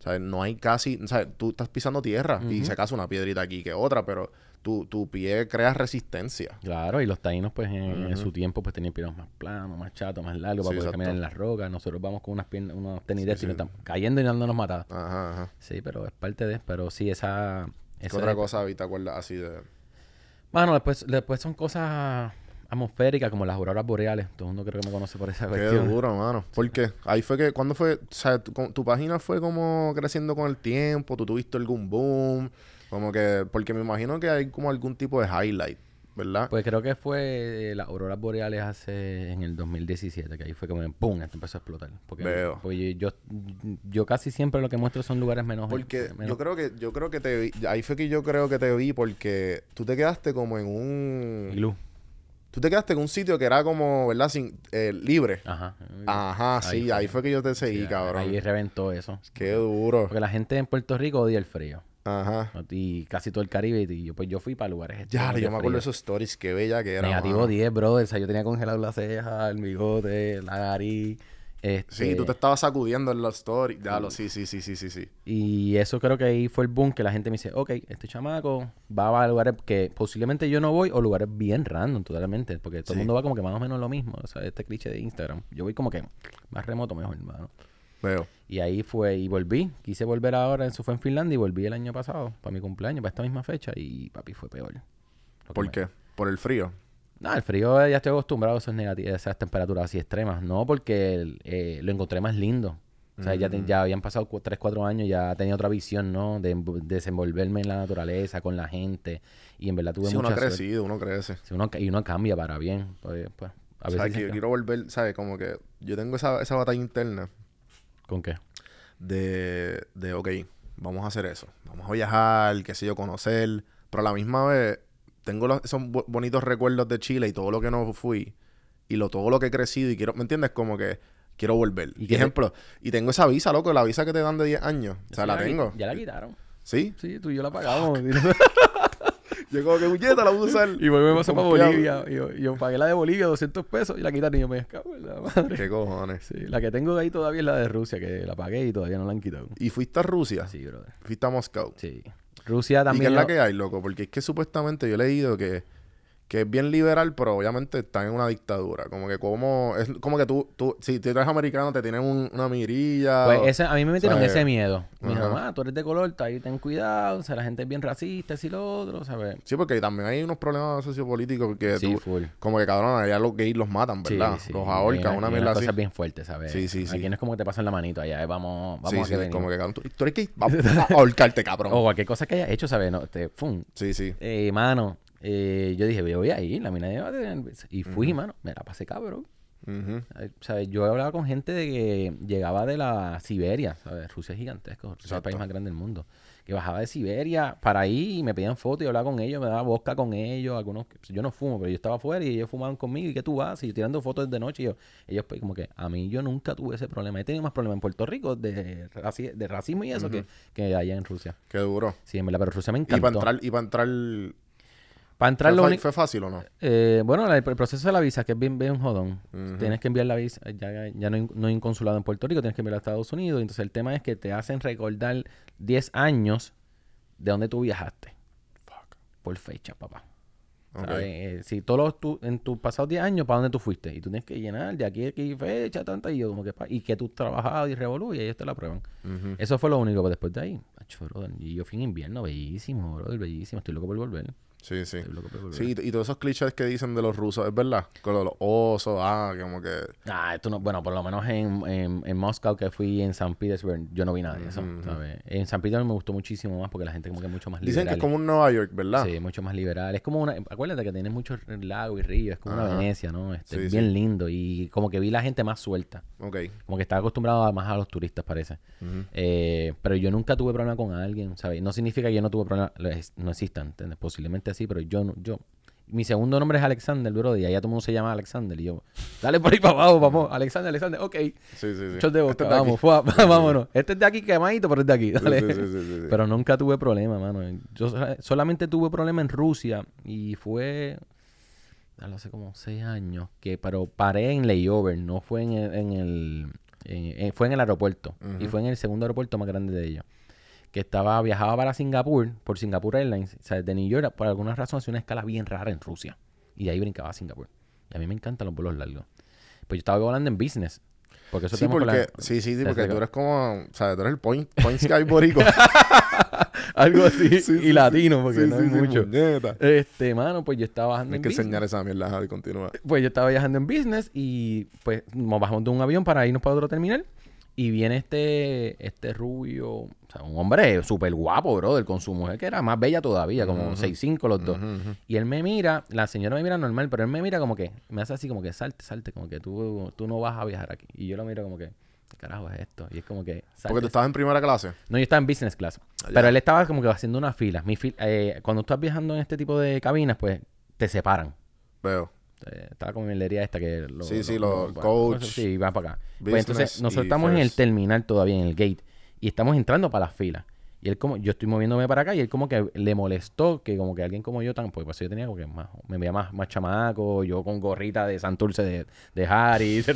¿sabes? No hay casi, ¿sabes? Tú estás pisando tierra y se acaso una piedrita aquí que otra, pero tu, tu pie crea resistencia. Claro, y los taínos, pues, en, en su tiempo, pues, tenían piernas más planos, más chatos, más largos, para Sí, poder caminar en las rocas. Nosotros vamos con unas piernas, unos tenis de Sí, estos y nos sí. estamos cayendo y dándonos matadas. Ajá, ajá. Sí, pero es parte de... Pero sí, esa... ¿Qué esa otra cosa ahorita acuerdas así de...? Mano, después, después son cosas atmosféricas como las auroras boreales. Todo el mundo creo que me conoce por esa Qué cuestión. duro, mano. Porque ahí fue que, ¿cuándo fue? O sea, tu, tu página fue como creciendo con el tiempo, tú tuviste algún boom, como que, porque me imagino que hay como algún tipo de highlight, ¿verdad? Pues creo que fue eh, las auroras boreales hace en el 2017, que ahí fue como ¡pum! Esto empezó a explotar. Porque, Veo. porque yo, yo casi siempre lo que muestro son lugares menos... Porque menos- yo creo que, yo creo que te vi, ahí fue que yo creo que te vi porque tú te quedaste como en un, Iglú. tú te quedaste en un sitio que era como, ¿verdad? Sin, eh, libre. Ajá. Ajá, Ahí sí, fue. ahí fue que yo te seguí, Sí, cabrón. Ahí reventó eso. Qué duro. Porque la gente en Puerto Rico odia el frío. Ajá. Y casi todo el Caribe. Y yo, pues yo fui para lugares Ya, yo me acuerdo de esos stories, qué bella que era. Negativo mano. 10, brother. O sea, yo tenía congelado la ceja, el bigote, la nariz. Este, Sí, tú te estabas sacudiendo en los stories. Ya, lo, sí, sí, sí, sí, sí, sí. Y eso creo que ahí fue el boom que la gente me dice, ok, este chamaco va a lugares que posiblemente yo no voy o lugares bien random totalmente. Porque todo Sí. el mundo va como que más o menos lo mismo. O sea, este cliché de Instagram. Yo voy como que más remoto mejor, hermano. Veo. Y ahí fue, y volví. Quise volver ahora, eso fue en Finlandia y volví el año pasado, para mi cumpleaños, para esta misma fecha. Y papi fue peor. ¿Por me- qué? Por el frío. No, el frío ya estoy acostumbrado a esos negati- a esas temperaturas así extremas. No, porque eh, lo encontré más lindo. O sea, ya, te- Mm. ya habían pasado 3, 4 años, ya tenía otra visión, ¿no? De env- desenvolverme en la naturaleza, con la gente. Y en verdad tuve Sí, uno ha mucha crecido, uno crece. Sí, uno y uno cambia para bien. Pues, pues, a O sea, que yo quiero volver, ¿sabes? Como que yo tengo esa, esa batalla interna ¿Con qué? de, de, ok, vamos a hacer eso. Vamos a viajar, qué sé yo, conocer. Pero a la misma vez, tengo los, esos bo- bonitos recuerdos de Chile y todo lo que no fui. Y lo, todo lo que he crecido y quiero, ¿me entiendes? Como que quiero volver. ¿Y te- ejemplo, y tengo esa visa, loco, la visa que te dan de 10 años. O sea, la qui- tengo. Ya la quitaron. ¿Sí? Sí, tú y yo la pagamos. Yo como que muñeta la voy a usar. y volvemos a. Bolivia. Y yo, yo pagué la de Bolivia, 200 pesos, y la quitaron. Y yo me escapo la madre. ¿Qué cojones? Sí, la que tengo ahí todavía es la de Rusia, que la pagué y todavía no la han quitado. ¿Y fuiste a Rusia? Sí, brother. Fuiste a Moscú. Sí. Rusia ¿Y qué también. es la que hay, loco? Porque es que supuestamente yo he leído que, que es bien liberal, pero obviamente están en una dictadura. Como que como... Es como que tú... tú si tú eres americano, te tienen un- una mirilla. Pues o- ese, a mí me metieron ¿sabes? ese miedo. Me dijeron, ah, tú eres de color, ahí ten cuidado, o sea, la gente es bien racista, y lo otro, ¿sabes? Sí, porque también hay unos problemas sociopolíticos que Sí, tú... full. Como que, cabrón, allá los gays los matan, ¿verdad? sí. Los ahorcan, una y mierda así. cosas bien fuertes, ¿sabes? Sí, sí, sí. Aquí no es como que te pasan la manito allá, eh, vamos, vamos sí, a sí, como que, cabrón, tú, tú eres gay, vamos a ahorcarte, cabrón. O cualquier cosa que haya hecho, ¿sabes? No, te, fum. Sí, sí. Eh, mano, eh, yo dije, voy a ir, la mina tener... Y fui, mano, me la pasé cabrón. Ay, ¿sabes? Yo he hablado con gente de que llegaba de la Siberia, ¿sabes? Rusia es gigantesco, Rusia es el país más grande del mundo. Que bajaba de Siberia para ahí y me pedían fotos y hablaba con ellos, me daba bosca con ellos, algunos, yo no fumo, pero yo estaba afuera y ellos fumaban conmigo y que tú vas y yo tirando fotos de noche y yo, ellos pues como que a mí yo nunca tuve ese problema, he tenido más problemas en Puerto Rico de, raci- de racismo y eso que, que allá en Rusia. Qué duro. Sí, en verdad, pero Rusia me Y encantó. para entrar... Y para entrar... Para entrar ¿Fue, lo fa- único- ¿Fue fácil o no? eh, bueno, el, proceso de la visa, que es bien, bien jodón. Tienes que enviar la visa, ya, ya no, hay, no hay un consulado en Puerto Rico, tienes que enviarla a Estados Unidos. Entonces el tema es que te hacen recordar 10 años de dónde tú viajaste. Por fecha, papá. Ok. ¿Sabes? Eh, si todos los en tus pasados 10 años, ¿para dónde tú fuiste? Y tú tienes que llenar de aquí a aquí fecha, tanta, y yo como que, pa- y que tú has trabajado y revolú, y ellos te la prueban. Eso fue lo único, pero después de ahí, macho, brother, y yo fui en invierno, bellísimo, brother, bellísimo, estoy loco por volver. Sí, sí. Sí, y y todos esos clichés que dicen de los rusos, ¿es verdad? Con los osos, ah, como que... Ah, esto no, bueno, por lo menos en, en, en Moscow que fui en San Petersburg, yo no vi nada de eso. ¿sabes? En San Petersburg me gustó muchísimo más porque la gente como que es mucho más Dicen que liberal. es como un Nueva York, ¿verdad? Sí, mucho más liberal. Es como una, acuérdate que tienes muchos lagos y ríos, es como una. Venecia, ¿no? Este, Sí, bien lindo y como que vi la gente más suelta, Ok. como que estaba acostumbrado a- más a los turistas, parece. Eh, pero yo nunca tuve problema con alguien, ¿sabes? No significa que yo no tuve problema, no existan, ¿entiendes? Posiblemente así, pero yo no, yo... Mi segundo nombre es Alexander, bro, y allá todo el mundo se llama Alexander. Y yo, dale por ahí para abajo, vamos. Alexander, Alexander, ok. Sí, sí, sí. De Este vamos, fua, vámonos. Este es de aquí quemadito, pero es de aquí, dale. sí, sí, sí, sí, sí. Pero nunca tuve problema, mano. Yo sola- solamente tuve problema en Rusia y fue hace como seis años que pero paré en layover, no fue en el, en el en- en- fue en el aeropuerto y fue en el segundo aeropuerto más grande de ellos. Que estaba viajaba para Singapur por Singapore Airlines, o sea, de New York por alguna razón hacía una escala bien rara en Rusia y de ahí brincaba a Singapur. Y a mí me encantan los vuelos largos. Pues yo estaba volando en business Porque eso Sí, con la- porque, sí, sí, sí, porque Desde- tú eres como, o sea, tú eres el point, point sky boricua. Algo así. Sí, y sí. latino, porque no hay mucho. puñeta. Este, mano, pues yo estaba bajando Hay en que business. enseñar esa mierda, Javi, continúa. Pues yo estaba viajando en business y pues nos bajamos de un avión para irnos para otro terminal. Y viene este, este rubio, o sea, un hombre súper guapo, brother, con su mujer que era más bella todavía, como Ujú. 6'5 los dos. Y él me mira, la señora me mira normal, pero él me mira como que, me hace así como que salte, salte, como que tú, tú no vas a viajar aquí. Y yo lo miro como que, ¿qué carajo es esto? Y es como que, Porque salte, tú estabas en primera clase. no, yo estaba en business class. Ah. Pero él estaba como que haciendo una fila. Mi fil- eh, cuando estás viajando en este tipo de cabinas, pues te separan. Veo. Eh, estaba con mi lería esta que lo, Sí, sí, lo- lo- coach, Sí, van para acá. Pues entonces, nosotros estamos en el terminal todavía, en el gate. Y estamos entrando para las filas. Y él como, yo estoy moviéndome para acá y él como que le molestó que como que alguien como yo tan, pues, pues yo tenía como que más, me veía más, más chamaco, yo con gorrita de Santurce de, de Harry, de.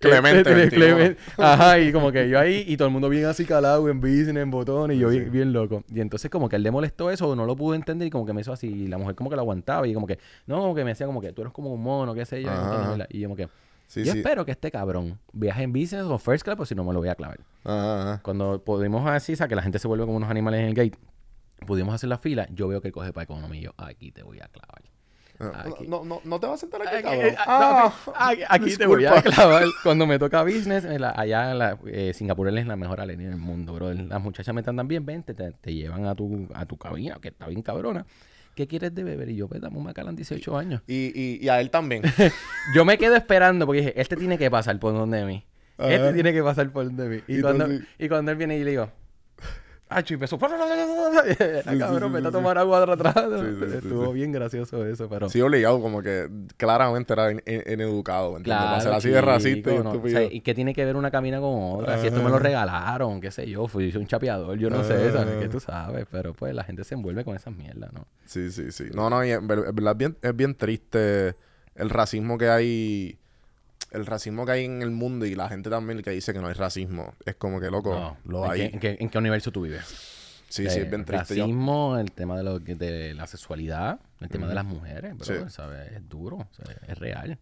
Clemente Este, de 21. Clemente. Ajá, y como que yo ahí, y todo el mundo bien así calado en business, en botones, y yo Sí, bien, loco. Y entonces como que él le molestó eso, no lo pudo entender y como que me hizo así, y la mujer como que lo aguantaba y como que, no, como que me decía como que tú eres como un mono, qué sé yo. y Ajá. como que, Sí, yo sí. espero que este cabrón viaje en business o first class, pues si no me lo voy a clavar. Ajá, ajá. Cuando pudimos así, o sea, que la gente se vuelve como unos animales en el gate, pudimos hacer la fila, yo veo que él coge para economía y yo, aquí te voy a clavar. Ah, Aquí. No, no, no te vas a sentar aquí, Aquí, cabrón. eh, ah, no, Ah, aquí- aquí te voy a clavar. Cuando me toca business, en la- allá en la, eh, Singapur es la mejor aerolínea del mundo, bro. Las muchachas me tratan bien, ven, te, te- te llevan a tu, a tu cabina, que está bien cabrona. ¿Qué quieres de beber? Y yo, pues, dame un Macallan 18 años. Y, y, y a él también. Yo me quedo esperando porque dije, este tiene que pasar por donde de mí. Este tiene que pasar por donde de mí. Y, cuando, y cuando él viene y le digo, ah, y empezó, sí, cabrón, a sí, tomar agua atrás. Estuvo bien gracioso eso, pero... Sí, obligado, como que claramente era in- in- ineducado, ¿me entiendes? Para ser así de racista y estúpido. ¿Y qué tiene que ver una cabina con otra? Si esto me lo regalaron, qué sé yo, fui un chapeador, yo no sé, ¿sabes? Ah. Que tú sabes, pero pues la gente se envuelve con esas mierdas, ¿no? Sí, sí, sí. No, no, y en ver- en verdad es bien triste el racismo que hay. El racismo que hay en el mundo y la gente también que dice que no hay racismo. Es como que, loco, No, lo ¿en hay. Qué, en, qué, en qué universo tú vives? Sí, sí, Eh, es bien triste. Yo- Racismo, el tema de, lo, de la sexualidad, el tema de las mujeres, bro, Sí. ¿sabes? Es duro, o sea, es real.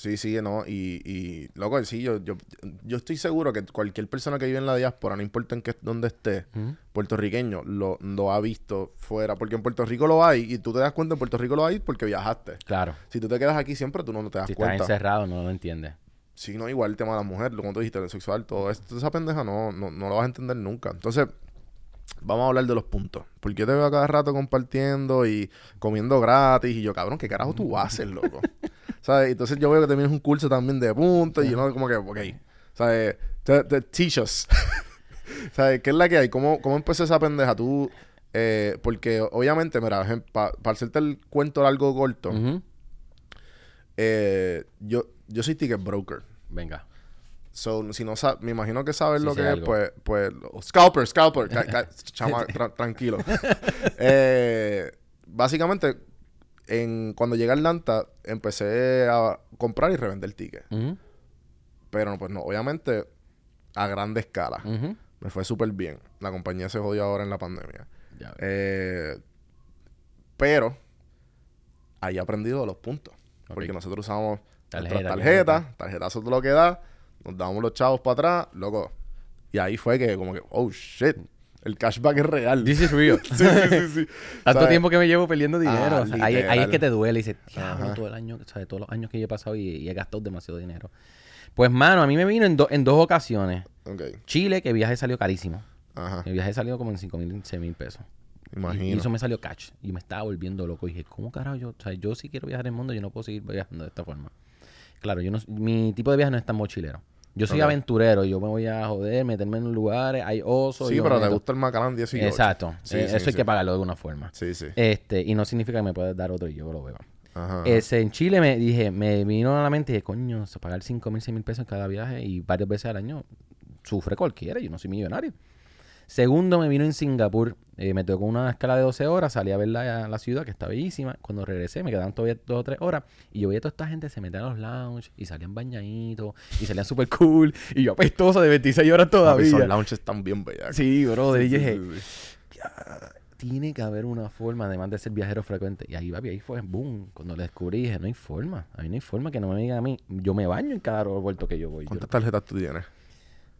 Sí, sí, no. Y, y loco, sí, yo, yo, yo estoy seguro que cualquier persona que vive en la diáspora, no importa en qué, dónde esté, puertorriqueño, lo, lo ha visto fuera. Porque en Puerto Rico lo hay y tú te das cuenta en Puerto Rico lo hay porque viajaste. Claro, Si tú te quedas aquí siempre, tú no, no te das si estás cuenta. encerrado no lo entiendes. Sí, no, igual el tema de la mujer, como tú dijiste, el sexual, todo esto, esa pendeja no, no, no lo vas a entender nunca. Entonces, vamos a hablar de los puntos. Porque yo te veo cada rato compartiendo y comiendo gratis. Y yo, cabrón, ¿qué carajo tú haces, loco? ¿Sabes? Entonces yo veo que tienes un curso también de puntos y yo no como que, ok, ¿sabes? Te, te- teach us. ¿Sabes? ¿Qué es la que hay? ¿Cómo, cómo empezó esa pendeja? Tú, eh, porque obviamente, mira, para hacerte el cuento largo o corto, eh, yo, yo soy ticket broker. Venga. So, si no me imagino que sabes Sí lo que es, pues, pues, scalper, scalper, ca- ca- chama, tra- tranquilo. Eh, básicamente, en, cuando llegué a Atlanta, empecé a comprar y revender tickets. Ujú, Pero, pues, no, obviamente, a grande escala. Me fue súper bien. La compañía se jodió ahora en la pandemia. Ya. Eh, pero, ahí he aprendido los puntos. Porque nosotros usamos Tarjeta, nuestras tarjeta. tarjetas, tarjetazo todo lo que da, nos damos los chavos para atrás, loco. Y ahí fue que como que, oh shit, el cashback es real. This is real. sí, sí, sí, sí. Tanto ¿Sabes? tiempo que me llevo perdiendo dinero. Ah, o sea, ahí, ahí es que te duele y dices, diablo, todo el año, o sea, todos los años que yo he pasado y, y he gastado demasiado dinero. Pues, mano, a mí me vino en, do- en dos ocasiones. Ok, Chile, que el viaje salió carísimo. ajá, El viaje salió como en 5 mil, 6 mil pesos. Y, imagino. y eso me salió catch. Y me estaba volviendo loco. Y dije, ¿cómo carajo yo? O sea, yo sí quiero viajar el mundo, yo no puedo seguir viajando de esta forma. Claro, yo no, mi tipo de viaje no es tan mochilero. Yo soy Ok. aventurero, yo me voy a joder, meterme en lugares, hay osos. Sí, pero te gusta el Macallan 18. Exacto. Sí, Eh, sí, eso hay que pagarlo de alguna forma. Sí, sí. Este, y no significa que me puedas dar otro y yo lo beba. Ajá. Ese, en Chile me dije, me vino a la mente y dije, coño, pagar 5 mil, 6 mil pesos en cada viaje y varias veces al año, sufre cualquiera, yo no soy millonario. Segundo, me vino en Singapur, eh, me tocó una escala de 12 horas, salí a ver la, la ciudad que está bellísima. Cuando regresé, me quedaban todavía dos o tres horas y yo veía a toda esta gente se metía a los lounge y salían bañaditos y salían súper cool y yo apestoso de 26 horas todavía. esos lounges están bien bellas. Sí, bro, y dije, tiene que haber una forma, además de ser viajero frecuente. Y ahí, papi, ahí fue, boom. Cuando lo descubrí, dije, no hay forma. A mí no hay forma que no me digan a mí. Yo me baño en cada aeropuerto que yo voy. Yo, ¿Cuántas tarjetas tú tienes?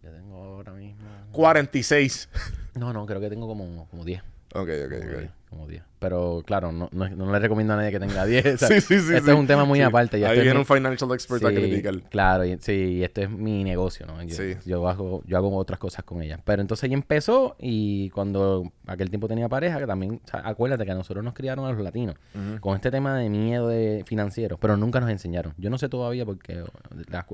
Yo tengo ahora mismo... 46. No, no, creo que tengo como, como 10. Ok, ok, Como ok. 10, como 10. Pero claro, no, no, no le recomiendo a nadie que tenga 10. o sea, Sí, sí, sí. Este es un tema muy aparte. y Ahí este es viene mi- un financial expert a criticar. Claro, y, sí, y esto es mi negocio, ¿no? Yo, yo hago, yo hago otras cosas con ella. Pero entonces ella empezó y cuando aquel tiempo tenía pareja, que también, o sea, acuérdate que a nosotros nos criaron a los latinos con este tema de miedo de financiero, pero nunca nos enseñaron. Yo no sé todavía porque,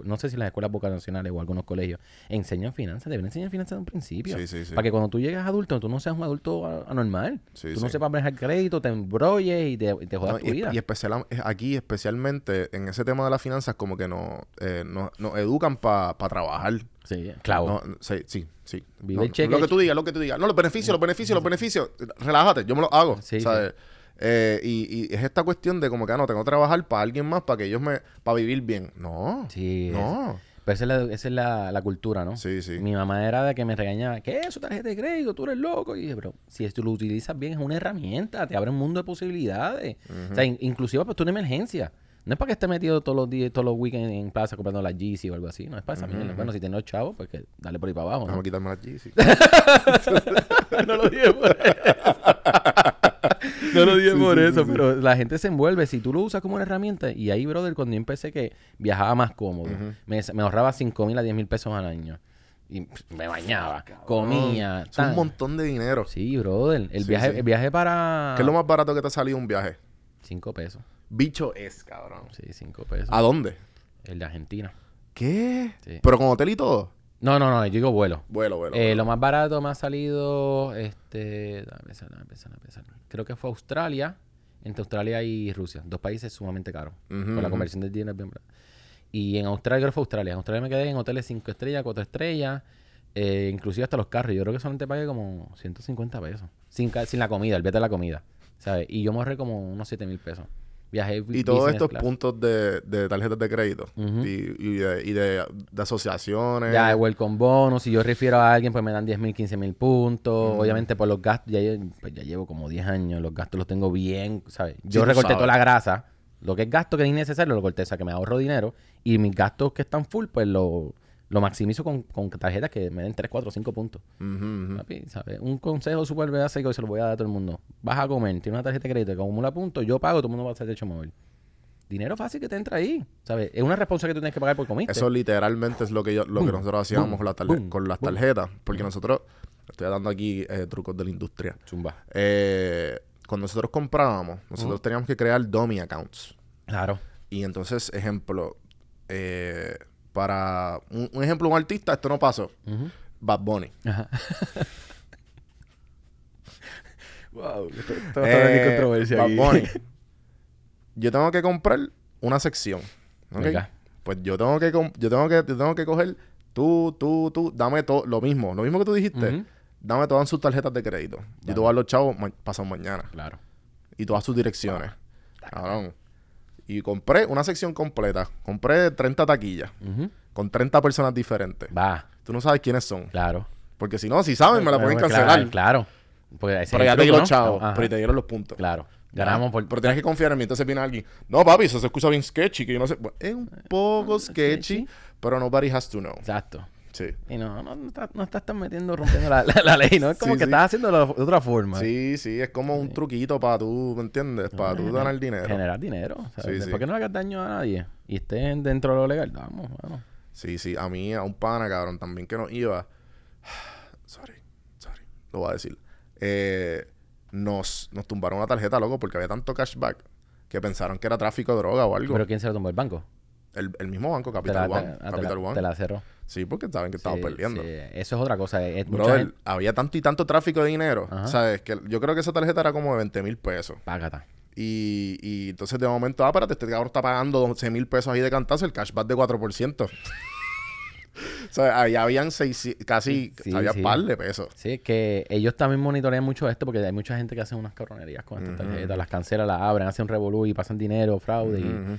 no sé si las escuelas vocacionales o algunos colegios enseñan finanzas, deben enseñar finanzas de un principio. Sí, sí, sí. Para que cuando tú llegas adulto, tú no seas un adulto anormal. Tú no sepas manejar crédito, te embrolles y te, y te jodas No, tu y, vida. y especial, aquí, especialmente en ese tema de las finanzas, como que nos, eh, nos, nos educan para trabajar. sí. No, no, sí, sí, sí. Vive No, el cheque. Lo que tú digas, lo que tú digas. No, los beneficios, los beneficios, los beneficios. Relájate, yo me los hago. Sí, ¿sabes? Eh, y, y es esta cuestión de como que ah, no, tengo que trabajar para alguien más, para que ellos me... para vivir bien. No. Sí, No. Pero esa es la, esa es la, la cultura, ¿no? Sí, sí. Mi mamá era de que me regañaba, ¿qué es eso, tarjeta de crédito? Tú eres loco. Y dije, pero si tú lo utilizas bien, es una herramienta, te abre un mundo de posibilidades. O sea, in- inclusive pues tú una emergencia. No es para que estés metido todos los días, todos los weekends en plaza comprando la GC o algo así. No es para esa mierda. Bueno, si tienes chavos, pues que dale por ahí para abajo. ¿no? quitarme la Yeezy. no lo dije por eso. no lo dije Sí, por sí, eso, sí, pero la gente se envuelve. Si tú lo usas como una herramienta, y ahí, brother, cuando yo empecé que viajaba más cómodo, me, me ahorraba 5 mil a 10 mil pesos al año. Y me bañaba, comía. Es un montón de dinero. Sí, brother. El, viaje, el viaje para. ¿Qué es lo más barato que te ha salido un viaje? 5 pesos. Bicho es, cabrón. Sí, 5 pesos. ¿A dónde? El de Argentina. ¿Qué? Sí. ¿Pero con hotel y todo? No, no, no, yo digo vuelo. Vuelo, vuelo. Eh, vuelo. lo más barato me ha salido, este, dame pensar, dame pensar, dame pensar. Creo que fue Australia, entre Australia y Rusia, dos países sumamente caros. Ujú, Por la conversión del dinero bien. Y en Australia creo que fue Australia. En Australia me quedé en hoteles 5 estrellas, 4 estrellas, eh, inclusive hasta los carros. Yo creo que solamente pagué como 150 pesos. Sin la comida, el billete de la comida. ¿Sabes? Y yo me ahorré como unos 7 mil pesos. Y todos estos class. puntos de, de tarjetas de crédito y, y de, y de- de asociaciones. Ya, el welcome bonus. Si yo refiero a alguien, pues me dan 10 mil, 15 mil puntos. Obviamente, por los gastos, ya, pues ya llevo como 10 años. Los gastos los tengo bien, ¿sabes? Yo tú recorté toda la grasa. Lo que es gasto que es innecesario, lo corté. O sea, que me ahorro dinero. Y mis gastos que están full, pues lo, lo maximizo con, con tarjetas que me den 3, 4, 5 puntos. Un consejo súper básico y se lo voy a dar a todo el mundo. Vas a comer, tienes una tarjeta de crédito que acumula puntos, yo pago, todo el mundo va a hacer techo móvil. Dinero fácil que te entra ahí, ¿sabes? Es una responsabilidad que tú tienes que pagar por comiste. Eso literalmente es lo que yo, lo que nosotros hacíamos boom, con, las tarje- boom, con las boom. tarjetas. Porque nosotros, estoy dando aquí eh, trucos de la industria. Zumba. Eh, cuando nosotros comprábamos, nosotros teníamos que crear dummy accounts. Claro. Y entonces, ejemplo, eh, para un, un ejemplo, un artista, esto no pasó. Bad Bunny. Ajá. wow, esto, esto Eh, Bad Bunny. Yo tengo que comprar una sección. Venga. Pues yo tengo que yo tengo que yo tengo que coger tú, tú, tú, dame todo lo mismo, lo mismo que tú dijiste. Dame todas sus tarjetas de crédito. Yo te voy a los chavos ma- pasado mañana. Claro. Y todas sus direcciones. Cabrón. Y compré una sección completa. Compré 30 taquillas. Con 30 personas diferentes. Va, Tú no sabes quiénes son. claro. Porque si no, si saben, me la pueden cancelar. Claro. Porque ese Pero ya te di truco, los chavos. Ajá. Pero te dieron los puntos. Claro. Ganamos por... Pero tienes que confiar en mí. Entonces viene alguien. No, papi, eso se escucha bien sketchy. Que yo no sé. Bueno, es un poco sketchy. sketchy. Pero nobody has to know. Exacto. Sí. Y no, no, no, estás, no estás tan metiendo, rompiendo la, la- la ley, ¿no? Es como Sí, que sí. estás haciendo de otra forma. Sí, sí. Es como un truquito para tú, ¿me entiendes? Para tú ganar dinero. Generar dinero. ¿sabes? Sí, ¿Por qué no le hagas daño a nadie? Y estén dentro de lo legal. Vamos, vamos. Sí, sí. A mí, a un pana, cabrón, también que nos iba. Sorry, sorry. Lo voy a decir. Eh, nos, nos tumbaron una tarjeta, loco, porque había tanto cashback que pensaron que era tráfico de droga o algo. ¿Pero quién se lo tomó? ¿El banco? El, el mismo banco, Capital One. te- ah, te Capital la- One. te la cerró. Sí, porque saben que Sí, perdiendo. sí. Eso es otra cosa. Es Brother, gente... había tanto y tanto tráfico de dinero. Ajá. ¿Sabes? Que yo creo que esa tarjeta era como de 20 mil pesos. Págata. Y, y entonces de momento, ah, espérate, este cabrón está pagando 12 mil pesos ahí de cantazo, el cashback de 4%. o sea, ahí habían seis, casi, Sí, había sí. par de pesos. Sí, es que ellos también monitorean mucho esto porque hay mucha gente que hace unas cabronerías con estas tarjetas. Las cancela, las abren, hacen revolú y pasan dinero, fraude. y.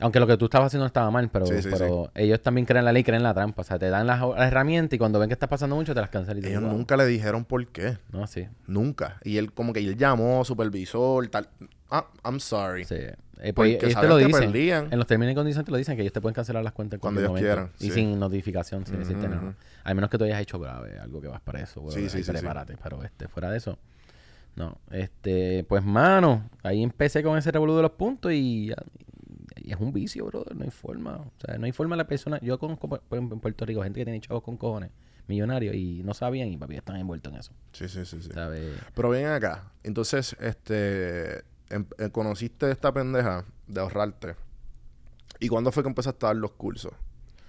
Aunque lo que tú estabas haciendo estaba mal, pero, Sí, sí, pero ellos también creen la ley, creen la trampa. O sea, te dan las, herramientas y cuando ven que estás pasando mucho, te las cancelan. Ellos wow. nunca le dijeron por qué. No, sí. Nunca. Y él como que él llamó, supervisor, tal. Ah, I'm sorry. sí. Eh, pues, ellos te lo dicen. perdían. En los términos y condiciones te lo dicen que ellos te pueden cancelar las cuentas en Cuando ellos momento. quieran, Y sin notificación, sin decirte nada. ujú. Al menos que tú hayas hecho grave, algo que vas para eso. Sí, sí, sí. prepárate. Pero este, fuera de eso. No, este, pues mano, ahí empecé con ese revolú de los puntos y, y es un vicio, brother, no hay forma. O sea, no hay forma la persona. Yo conozco por ejemplo, en Puerto Rico gente que tiene chavos con cojones, millonarios, y no sabían y papi están envueltos en eso. Sí, sí, sí, sí. ¿Sabes? Pero ven acá. Entonces, este... em- eh, conociste esta pendeja de ahorrarte. ¿Y cuándo fue que empezaste a dar los cursos?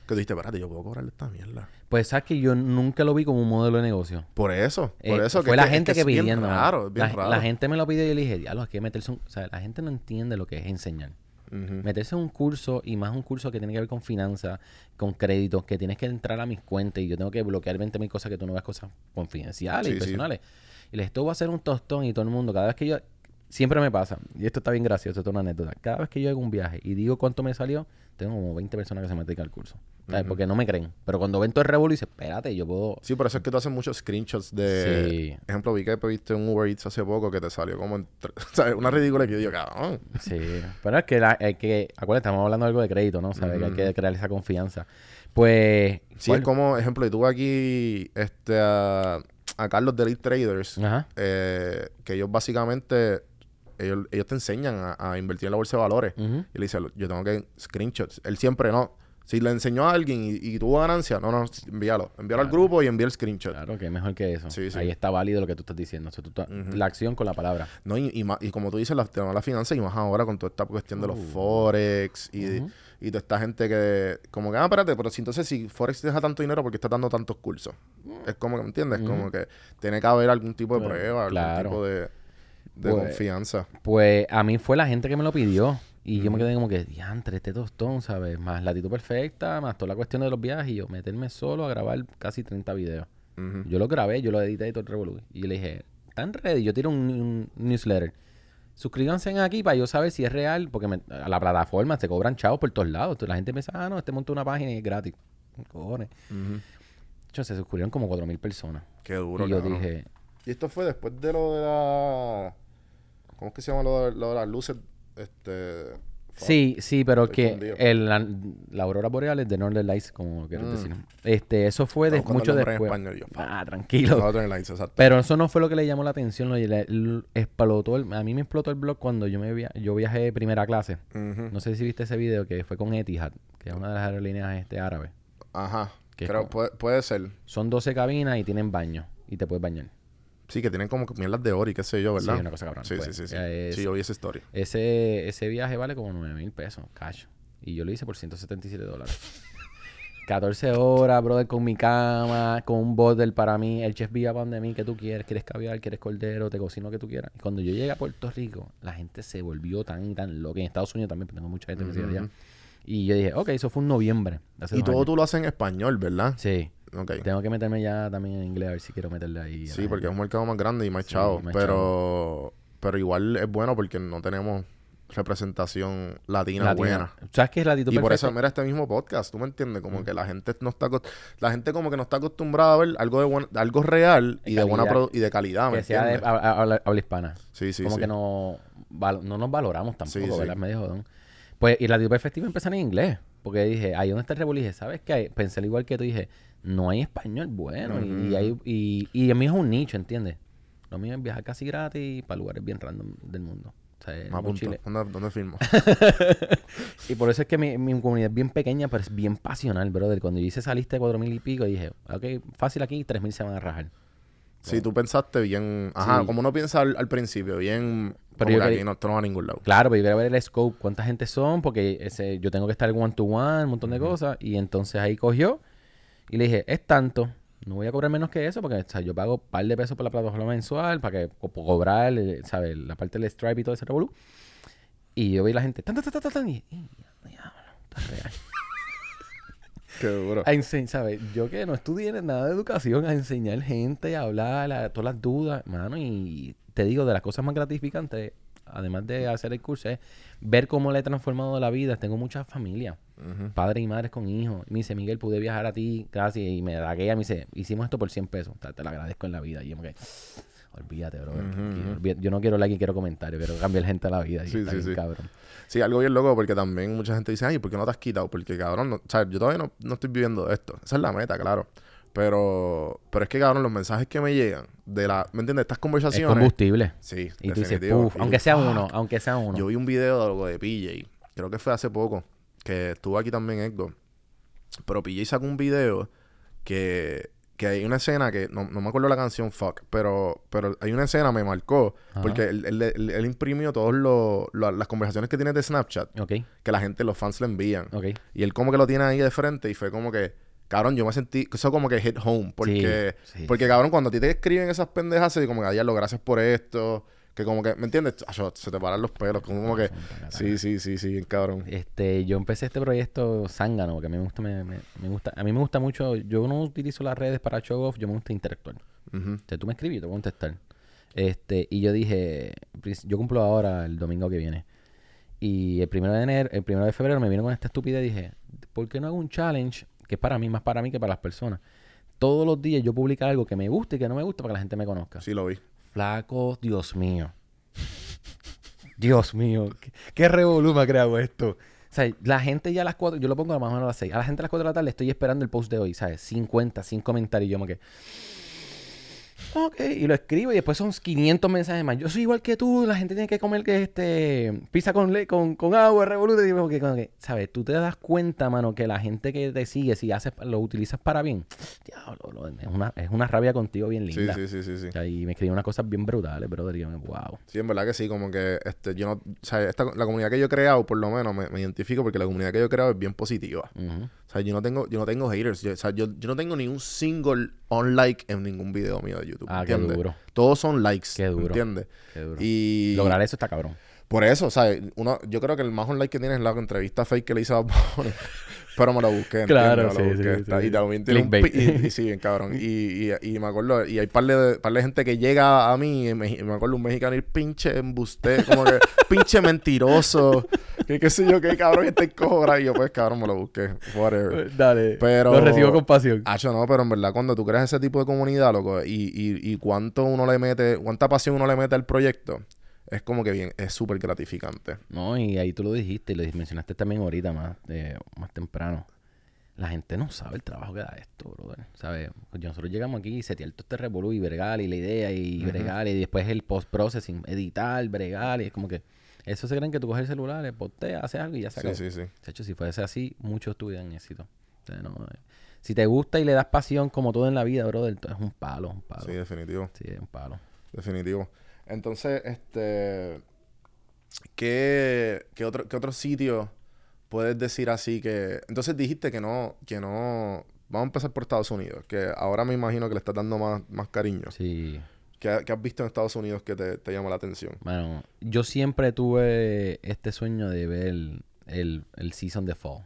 Que dijiste, espérate, yo puedo cobrarle esta mierda. Pues sabes que yo nunca lo vi como un modelo de negocio. Por eso, por Eh, eso. fue que, la es que- gente es que, bien pidiendo. raro, bien la, raro. la gente me lo pidió y yo le dije, diablo, hay que meterse un... O sea, la gente no entiende lo que es enseñar. Meterse en un curso y más un curso que tiene que ver con finanzas, con créditos, que tienes que entrar a mis cuentas y yo tengo que bloquear 20 mil cosas que tú no veas cosas confidenciales Sí, y sí. personales. Y les esto va a ser un tostón y todo el mundo, cada vez que yo, siempre me pasa, y esto está bien gracioso, esto es una anécdota, cada vez que yo hago un viaje y digo cuánto me salió, tengo como 20 personas que se meten al curso. ¿sabes? Porque no me creen. Pero cuando ven todo el revuelo dicen, espérate, yo puedo... Sí, por eso es que tú haces muchos screenshots de... Sí. Ejemplo, vi que pediste un Uber Eats hace poco que te salió como... en ¿sabes? Una ridícula que yo digo, cabrón. Sí, pero es que, la, hay que acuérdate, estamos hablando de algo de crédito, ¿no? ¿Sabes? Que hay que crear esa confianza. Pues... Sí, ¿cuál? es como, ejemplo, y tú aquí este, a, a Carlos de Elite Traders, Ajá. eh, que ellos básicamente, ellos, ellos te enseñan a, a invertir en la bolsa de valores. Y le dice, yo tengo que screenshots. Él siempre no. Si le enseñó a alguien y, y tuvo ganancia, no, no, envíalo. Envíalo al grupo y envía el screenshot. Claro, que es mejor que eso. Sí, sí. Ahí está válido lo que tú estás diciendo. O sea, tú La acción con la palabra. No, y, y, y como tú dices, la, la finanza y más ahora con toda esta cuestión de los Uh. Forex y, y toda esta gente que, como que, ah, espérate, pero si entonces si Forex deja tanto dinero, porque está dando tantos cursos? Es como que, ¿me entiendes? Como que tiene que haber algún tipo de prueba, algún tipo de, de Pues- confianza. Pues a mí fue la gente que me lo pidió. Y yo me quedé como que, diantre, este tostón, ¿sabes? Más latitud perfecta, más toda la cuestión de los viajes. Y yo meterme solo a grabar casi 30 videos. Yo lo grabé, yo lo edité y todo el revolú. Y yo le dije, ¿están ready? Yo tiro un, un newsletter. Suscríbanse aquí para yo saber si es real, porque me- a la plataforma se cobran chavos por todos lados. Entonces, la gente piensa, ah, no, este monta una página y es gratis. Cojones. Hecho, se suscribieron como 4.000 personas. Qué duro, y yo cabrón. dije, Y esto fue después de lo de la... ¿Cómo es que se llama lo de, lo de las luces? Este... fuck. Sí, sí, pero que el, la, la aurora boreal es de Northern Lights, como quieres Mm. decir. Este, eso fue de, mucho después. en español, yo, ah, tranquilo. Northern Lights, exacto. Pero eso no fue lo que le llamó la atención. Lo, le- explotó el- a mí me explotó el blog cuando yo me via- yo viajé de primera clase. No sé si viste ese video que fue con Etihad, que es una de las aerolíneas este, árabes. Ajá. Creo, como- puede, puede ser. Son 12 cabinas y tienen baño. Y te puedes bañar. Sí, que tienen como mierdas de oro y qué sé yo, ¿verdad? Sí, una cosa cabrón. Sí, Pues, sí, sí. Sí, Sí, yo vi esa historia. Ese, ese viaje vale como 9 mil pesos, cash. Y yo lo hice por 177 dólares. 14 horas, brother, con mi cama, con un bottle para mí. El chef viva pan de mí, que tú quieres? ¿Quieres caviar? ¿Quieres cordero? Te cocino lo que tú quieras. Y cuando yo llegué a Puerto Rico, la gente se volvió tan y tan loca. En Estados Unidos también, porque tengo mucha gente que sigue allá. Y yo dije, ok, eso fue en noviembre. Y todo años. tú lo haces en español, ¿verdad? Sí. Tengo que meterme ya también en inglés a ver si quiero meterle ahí. Sí, porque es un mercado más grande y más Sí, chavo. más pero, pero igual es bueno porque no tenemos representación latina, Latina. buena. ¿Sabes qué es latitud Y por eso, mira este mismo podcast, ¿tú me entiendes? Como que la gente no está la gente como que no está acostumbrada a ver algo de buen- algo real y de buena calidad. produ- y de calidad, ¿me Que sea de habla, hispana. Sí, sí, como sí. que no, val- no nos valoramos tampoco, Sí, sí. ¿verdad? Pues, y la tipo efectiva empezar en inglés. Porque dije, ahí donde está el dije, ¿sabes qué? Pensé al igual que tú, dije, no hay español bueno. y, hay, y, y a mí es un nicho, ¿entiendes? Lo mío es viajar casi gratis para lugares bien random del mundo. O sea, Me en apunto. Chile. ¿Dónde, dónde firmo? Y por eso es que mi, mi comunidad es bien pequeña, pero es bien pasional, brother. Cuando yo hice esa lista de cuatro mil y pico, dije, ok, fácil aquí, tres mil se van a rajar. Sí, tú pensaste bien... Ajá, Sí. como uno piensa al, al principio, bien... Pero yo quería- aquí no, esto no va a ningún lado. Claro, pero yo quiero ver el scope, cuánta gente son, porque ese, yo tengo que estar one to one, un montón de cosas. Y entonces ahí cogió y le dije, es tanto, no voy a cobrar menos que eso, porque o sea, yo pago un par de pesos por la plataforma mensual para que co- cobrar, eh, ¿sabes? La parte del Stripe y todo ese revolú. Y yo vi la gente, tan, tan, tan, tan, y, y, diablo, está real. Qué duro. A enseñar, ¿sabes? Yo que no estudié nada de educación, a enseñar gente, a hablar, a todas las dudas, mano, y te digo, de las cosas más gratificantes, además de hacer el curso, es ver cómo le he transformado la vida. Tengo mucha familia, Ujú. padres y madres con hijos. Y me dice, Miguel, pude viajar a ti, gracias. Y me da me dice, hicimos esto por 100 pesos. Te, te lo agradezco en la vida. Y yo me quedé, olvídate, bro. Yo no quiero like y quiero comentario, quiero cambiar gente a la vida. Sí, sí, sí. cabrón. Sí, algo bien loco porque también mucha gente dice, ay, ¿por qué no te has quitado? Porque, cabrón, no, o sea, yo todavía no, no estoy viviendo esto. Esa es la meta, claro. Pero, pero es que, cabrón, los mensajes que me llegan de la, ¿me entiendes? Estas Es conversaciones. combustible. Sí, Y tú dices. "Puf", aunque sea "Fuck". uno, aunque sea uno. Yo vi un video de algo de PJ, creo que fue hace poco, que estuvo aquí también Edgar. Pero PJ sacó un video que, que hay una escena que, no, no me acuerdo la canción, fuck, pero, pero hay una escena, me marcó, Ajá. porque él, él- él- él imprimió todas las conversaciones que tiene de Snapchat, Ok, que la gente, los fans le envían. ok. Y él como que lo tiene ahí de frente y fue como que, cabrón, yo me sentí, eso como que hit home, porque, Sí, sí, porque cabrón, cuando a ti te escriben esas pendejas, y como que, diablo, gracias por esto, que como que, ¿me entiendes? Acho, se te paran los pelos, como, como que, sí, sí, sí, sí, cabrón. Este, yo empecé este proyecto zángano, que a mí me gusta, me, me- me gusta, a mí me gusta mucho, yo no utilizo las redes para show off, yo me gusta interactuar. Ujú. O sea, tú me escribes, yo te voy a contestar. Este, y yo dije, "Pris- yo cumplo ahora el domingo que viene. Y el primero de enero, el primero de febrero me vino con esta estupidez y dije, ¿por qué no hago un challenge que es para mí, más para mí que para las personas? Todos los días yo publicar algo que me guste y que no me guste para que la gente me conozca. Sí, lo vi. Flaco, Dios mío. Dios mío. ¿Qué, qué ha creado esto? O sea, la gente ya a las 4, yo lo pongo más o menos a las 6. A la gente a las 4 de la tarde estoy esperando el post de hoy, ¿sabes? 50, 100 comentarios. y Yo me que. Ok, y lo escribo y después son 500 mensajes más. Yo soy igual que tú, la gente tiene que comer que este pizza con le con, con agua, revoluta. Y como que, como que, ¿sabes? Tú te das cuenta, mano, que la gente que te sigue, si haces, lo utilizas para bien, diablo, lo- es, una, es una rabia contigo bien Sí, linda. sí, sí, sí, sí. Sea, Y me escribió unas cosas bien brutales, brother. Y yo, wow. Sí, en verdad que sí, como que este, yo no, o sea, esta, la comunidad que yo he creado, por lo menos, me, me identifico porque la comunidad que yo he creado es bien positiva. O sea, yo no tengo, yo no tengo haters. Yo, o sea, yo, yo no tengo ni un single on like en ningún video mío de YouTube. Ah, qué duro. Todos son likes. Qué duro. ¿Entiendes? Qué duro. Y Lograr eso está cabrón. por eso, ¿sabes? Uno, yo creo que el más on like que tiene es la entrevista fake que le hice a Bunny. Pero me lo busqué. Claro, sí, busqué. sí. Y también tiene un y, y sí, bien cabrón. Y, y, y me acuerdo, y hay par de, par de gente que llega a mí, y me, me acuerdo un mexicano y pinche embuste, como que pinche mentiroso. Que qué sé yo, qué cabrón, este cojones. Y yo, pues cabrón, me lo busqué. Whatever. Dale. Pero- Lo recibo con pasión. Hacho, no, pero en verdad cuando tú creas ese tipo de comunidad, loco, y, y, y cuánto uno le mete, cuánta pasión uno le mete al proyecto, es como que bien, es súper gratificante. No, y ahí tú lo dijiste y lo mencionaste también ahorita más, eh, más temprano. La gente no sabe el trabajo que da esto, brother. ¿Sabes? Pues nosotros llegamos aquí y setear todo este revolú y bregar y la idea y bregar y después el post-processing, editar, bregar y es como que... Eso se creen que tú coges el celular, le posteas, haces algo y ya se Sí, acabó. sí, sí. De hecho, si fuese así, muchos tuvieran éxito. No, eh, si te gusta y le das pasión como todo en la vida, brother, es un palo, un palo. Sí, definitivo. Sí, es un palo. Definitivo. Entonces, este. ¿Qué, qué otro, qué otro sitio puedes decir así que. Entonces dijiste que no, que no. Vamos a empezar por Estados Unidos, que ahora me imagino que le estás dando más, más cariño. Sí. ¿Qué, qué has visto en Estados Unidos que te, te llama la atención? Bueno, yo siempre tuve este sueño de ver el, el, el season de fall.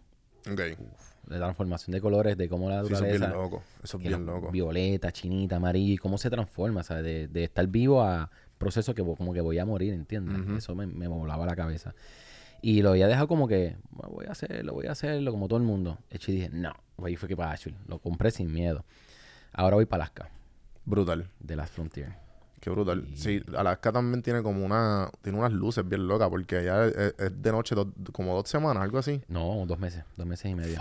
Ok. De la transformación de colores, de cómo la Sí, eso es bien naturaleza... loco. Eso es bien lo- loco. Violeta, chinita, amarillo, y cómo se transforma, ¿sabes? De, de estar vivo a proceso que como que voy a morir, ¿entiendes? Eso me, me volaba la cabeza. Y lo había dejado como que, "Bueno, voy a hacerlo, voy a hacerlo, como todo el mundo. Hecho y dije, no, ahí fue que para Asheville. Lo compré sin miedo. Ahora voy para Alaska, Brutal. de las Frontier. Qué brutal. Sí, Alaska también tiene como una... Tiene unas luces bien locas porque allá es, es de noche do- como dos semanas, algo así. No, dos meses, dos meses y medio.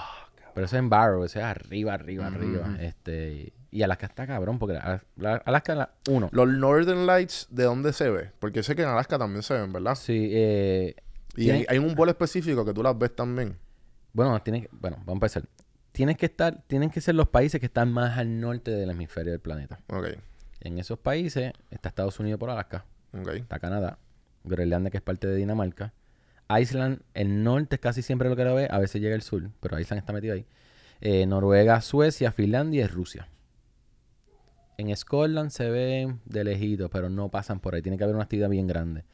Pero eso es en Barrow, eso es arriba, arriba, arriba. Este, y Alaska está cabrón, porque la- la- Alaska, la, uno. Los Northern Lights, ¿de dónde se ve? Porque sé que en Alaska también se ven, ¿verdad? Sí, eh, Y tiene- hay, hay un vuelo específico que tú las ves también. bueno, tiene que- bueno, vamos a empezar. Tienes que estar, tienen que ser los países que están más al norte del hemisferio del planeta. Ok, En esos países está Estados Unidos por Alaska, está Canadá, Groenlandia que es parte de Dinamarca, Iceland, el norte es casi siempre lo que lo ve, a veces llega el sur, pero Iceland está metido ahí. Eh, Noruega, Suecia, Finlandia y Rusia. En Scotland se ven de lejito, pero no pasan por ahí. Tiene que haber una actividad bien grande.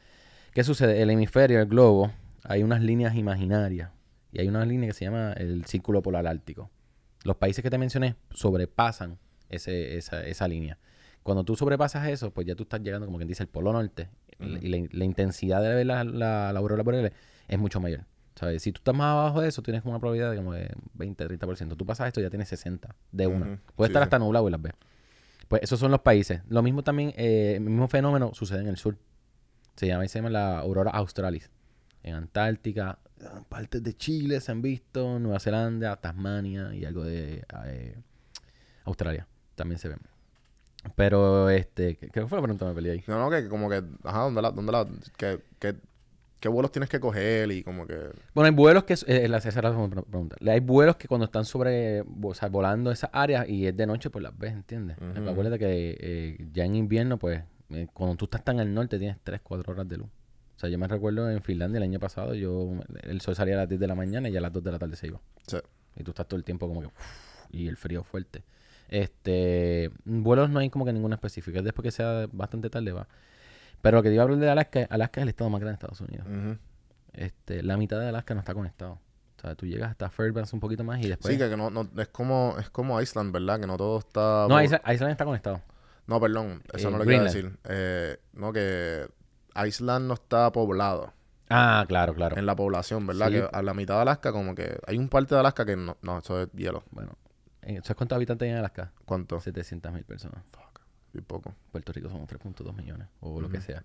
¿Qué sucede? El hemisferio, el globo, hay unas líneas imaginarias. Y hay una línea que se llama el Círculo Polar Ártico. Los países que te mencioné sobrepasan ese, esa, esa línea. Cuando tú sobrepasas eso, pues ya tú estás llegando, como quien dice, al Polo Norte. y la, la intensidad de ver la, la, la aurora boreal es mucho mayor. ¿Sabes? Si tú estás más abajo de eso, tienes como una probabilidad de como de 20, 30%. Tú pasas esto ya tienes 60 de una. Ujú. Puede Sí, estar sí. hasta nublado y las ves. Pues esos son los países. Lo mismo también, eh, el mismo fenómeno sucede en el sur. Se llama, se llama la aurora australis. En Antártica, partes de Chile se han visto, Nueva Zelanda, Tasmania y algo de eh, Australia. También se ven. Pero, este, ¿qué, qué fue la pregunta? Me peleé ahí. No, no, que como que, ajá, ¿dónde la, dónde la, que, que, qué vuelos tienes que coger y como que, Bueno, hay vuelos que... eh, la- esa era la pregunta. Hay vuelos que cuando están sobre... O sea, volando esas áreas y es de noche, pues las ves, ¿entiendes? Ujú. Acuérdate que eh, ya en invierno, pues... eh, cuando tú estás tan al norte tienes 3, 4 horas de luz. O sea, yo me recuerdo en Finlandia el año pasado, yo... El sol salía a las 10 de la mañana y ya a las 2 de la tarde se iba. sí. Y tú estás todo el tiempo como que... uf, y el frío fuerte. Este... Vuelos no hay como que ninguno específico. Es después que sea bastante tarde, va. Pero lo que te iba a hablar de Alaska, Alaska es el estado más grande de Estados Unidos. Este, la mitad de Alaska no está conectado. O sea, tú llegas hasta Fairbanks un poquito más y después... Sí, que, que no, no, es como, es como Iceland, ¿verdad? Que no todo está... No, po- Isla- Island está conectado. No, perdón, eso Eh, no lo quiero decir. Eh, no, que Iceland no está poblado Ah, claro, claro. en la población, ¿verdad? Sí. Que a la mitad de Alaska como que hay un parte de Alaska que no, no, eso es hielo. Bueno, ¿sabes cuántos habitantes hay en Alaska? ¿Cuánto? 700 mil personas. Y poco. Puerto Rico son 3.2 millones o lo que sea.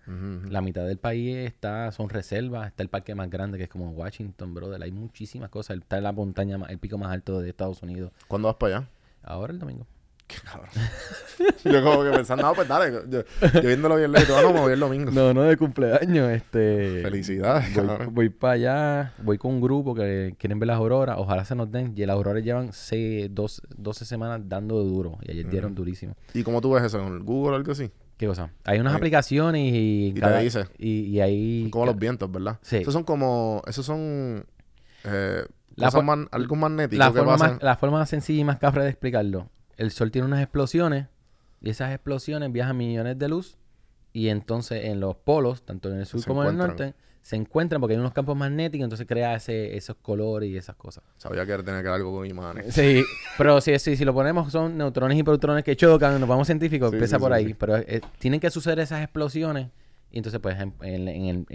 La mitad del país está, son reservas. Está el parque más grande que es como Washington, brother. Hay muchísimas cosas. Está la montaña, el pico más alto de Estados Unidos. ¿Cuándo vas para allá? Ahora el domingo. Qué cabrón. yo como que pensando, no, pues dale. Yo, yo viéndolo bien lejos, no, me voy el domingo. No, no de cumpleaños. Este. Felicidades, Voy, cabrón. voy para allá, voy con un grupo que quieren ver las auroras, ojalá se nos den. Y las auroras llevan seis, dos, 12 semanas dando duro. Y ayer dieron durísimo. ¿Y cómo tú ves eso? ¿En Google o algo así? ¿Qué cosa? Hay unas Ahí. aplicaciones y, Y te dice. y, y ahí como los vientos, ¿verdad? Sí. Esos son como... Esos son... Eh, La man- algo magnético la que forma, pasan. más, la forma más sencilla y más cafre de explicarlo. El sol tiene unas explosiones y esas explosiones viajan millones de luz y entonces en los polos, tanto en el sur Se como en el norte, se encuentran porque hay unos campos magnéticos, entonces crea ese, esos colores y esas cosas. Sabía que tenía que ver algo con imanes. Sí, pero si, si, si lo ponemos son neutrones y protones que chocan, nos vamos científicos, Sí, empieza sí, por sí, ahí. Pero eh, tienen que suceder esas explosiones y entonces pues en, en, en,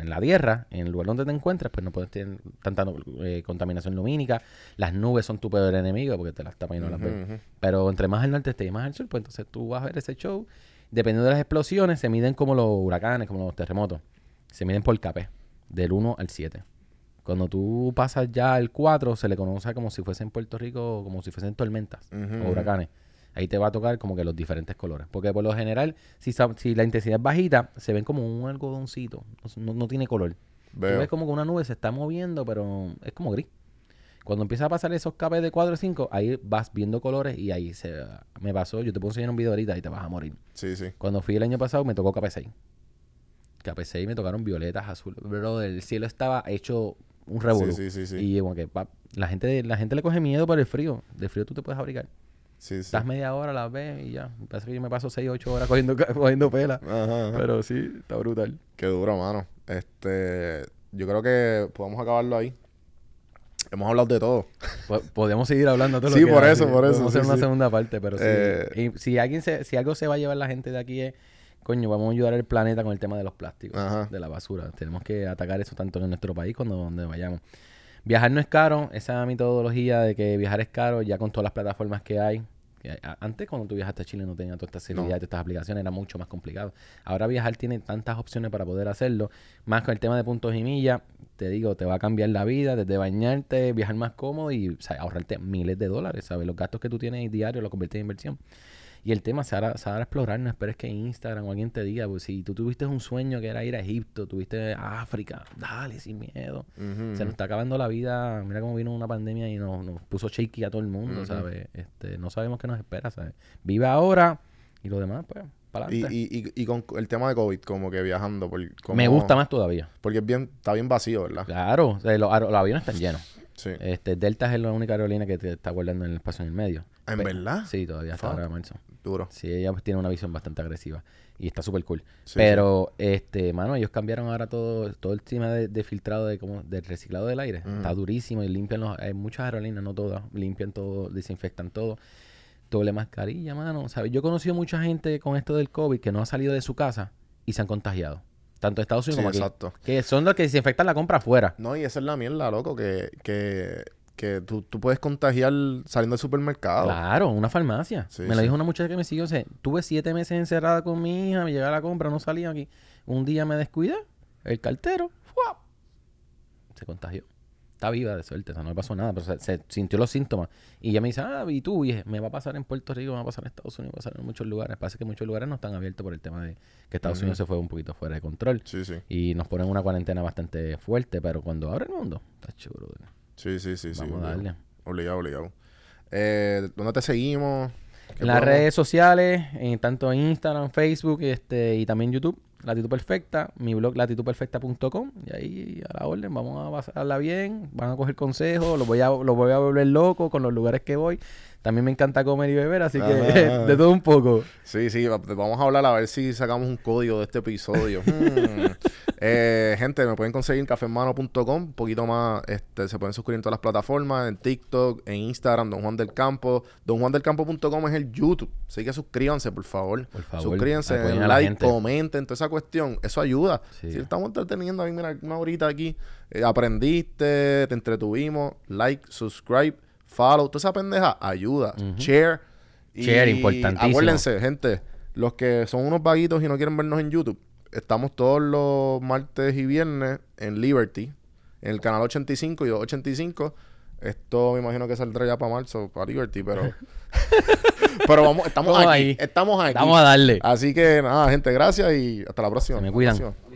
el- la Tierra, en el lugar donde te encuentras, pues no puedes tener tanta eh, contaminación lumínica. Las nubes son tu peor enemigo porque te las tapan y no las ves. Pero entre más al norte estés y más al sur, pues entonces tú vas a ver ese show. Dependiendo de las explosiones, se miden como los huracanes, como los terremotos. Se miden por KP, del 1 al 7. Cuando tú pasas ya al 4, se le conoce como si fuese en Puerto Rico, como si fuesen tormentas o huracanes. Ahí te va a tocar como que los diferentes colores. Porque por lo general, si, la intensidad es bajita, se ven como un algodoncito. No, tiene color. Tú Veo. ves como que una nube se está moviendo, pero es como gris. Cuando empieza a pasar esos capes de 4 o 5, ahí vas viendo colores y ahí se me pasó. Yo te puedo enseñar un video ahorita y te vas a morir. Sí, sí. Cuando fui el año pasado me tocó KP6. KP6 me tocaron violetas, azules. Bro, el cielo estaba hecho un revolú. Sí, sí, sí, sí. Y como que pa, la gente la gente le coge miedo por el frío. De frío tú te puedes abrigar. Sí, sí. Estás media hora, la ves y ya. Parece que yo me paso 6 8 horas cogiendo, cogiendo pela. Ajá, ajá. Pero sí, está brutal. Qué duro, mano. Este, yo creo que podemos acabarlo ahí. Hemos hablado de todo. Po- Podemos seguir hablando todo Sí, lo que por eso, por eso, hacer sí, una sí. segunda parte, pero sí. Eh, Y si alguien se, si algo se va a llevar la gente de aquí es, coño, vamos a ayudar al planeta con el tema de los plásticos, Ajá. de la basura. Tenemos que atacar eso tanto en nuestro país como donde vayamos. Viajar no es caro, esa metodología de que viajar es caro, ya con todas las plataformas que hay. Antes, cuando tú viajaste a Chile, no tenía toda esta seriedad, No. todas estas aplicaciones, era mucho más complicado. Ahora viajar tiene tantas opciones para poder hacerlo. Más con el tema de puntos y millas, te digo, te va a cambiar la vida, desde bañarte, viajar más cómodo y o sea, ahorrarte miles de dólares, ¿sabes? Los gastos que tú tienes diario los conviertes en inversión. Y el tema se hará, se hará explorar, no esperes que Instagram o alguien te diga, pues si tú tuviste un sueño que era ir a Egipto, tuviste a África, dale, sin miedo. Se nos está acabando la vida. Mira cómo vino una pandemia y nos, nos puso shaky a todo el mundo. ¿sabes? Este, no sabemos qué nos espera, ¿sabes? Vive ahora y lo demás, pues, para Y, adelante. y, y, y con el tema de COVID, como que viajando. Por, como- Me gusta más todavía. Porque es bien, está bien vacío, ¿verdad? Claro, o sea, los, los aviones están llenos. Sí. Este, Delta es la única aerolínea que te está guardando en el espacio en el medio. ¿En Pe- verdad? Sí, todavía hasta Fuck. ahora marzo. Duro. Sí, ella pues, tiene una visión bastante agresiva y está súper cool. Sí, Pero, este, mano, ellos cambiaron ahora todo, todo el tema de, de filtrado de como del reciclado del aire. Ujú. Está durísimo y limpian los, hay muchas aerolíneas, no todas, limpian todo, desinfectan todo. Doble mascarilla, mano. ¿Sabes? Yo he conocido mucha gente con esto del COVID que no ha salido de su casa y se han contagiado. Tanto en Estados Unidos Sí, como aquí. exacto. Que son los que desinfectan la compra afuera. No, y esa es la mierda, loco, que, que, que tú, tú puedes contagiar saliendo del supermercado. Claro, una farmacia. Sí, me lo sí. dijo una muchacha que me siguió. o sea, tuve siete meses encerrada con mi hija, me llegaba la compra, no salía aquí. Un día me descuidé, el cartero, ¡fua! se contagió. Está viva de suerte, o sea, no le pasó nada, pero se, se sintió los síntomas. Y ella me dice, ah, ¿y tú? Y dije, me va a pasar en Puerto Rico, me va a pasar en Estados Unidos, me va a pasar en muchos lugares. Parece que muchos lugares no están abiertos por el tema de que Estados. Unidos se fue un poquito fuera de control. Sí, sí. Y nos ponen una cuarentena bastante fuerte, pero cuando abre el mundo, está chulo. brother. Sí, sí, sí. sí Vamos a obligado. darle. Obligado, obligado. Eh, ¿Dónde te seguimos? ¿Qué En las redes sociales, en, tanto en Instagram, Facebook este, y también YouTube, Latitud Perfecta, mi blog latitudperfecta.com y ahí a la orden, vamos a pasarla bien, van a coger consejos, los voy a, los voy a volver loco con los lugares que voy. También me encanta comer y beber, así que de todo un poco. Sí, sí, va- vamos a hablar a ver si sacamos un código de este episodio. Hmm. Eh, gente, me pueden conseguir en cafemano.com, un poquito más, este, se pueden suscribir en todas las plataformas, en TikTok, en Instagram, Don Juan del Campo. DonJuanDelCampo.com es el YouTube, así que suscríbanse, por favor. Por favor, Suscríbanse, den a like, comenten, toda esa cuestión, eso ayuda. Sí. Si estamos entreteniendo, ahí, mira, una horita aquí, eh, aprendiste, te entretuvimos, like, subscribe, follow, toda esa pendeja, ayuda, Ujú. share. Share, importantísimo. Acuérdense, gente, los que son unos vaguitos y no quieren vernos en YouTube, estamos todos los martes y viernes en Liberty, en el canal 85 y 285. Esto me imagino que saldrá ya para marzo, para Liberty, pero. pero vamos, estamos aquí. ahí. Estamos aquí. Vamos a darle. Así que nada, gente, gracias y hasta la próxima. Se me cuidan. próxima.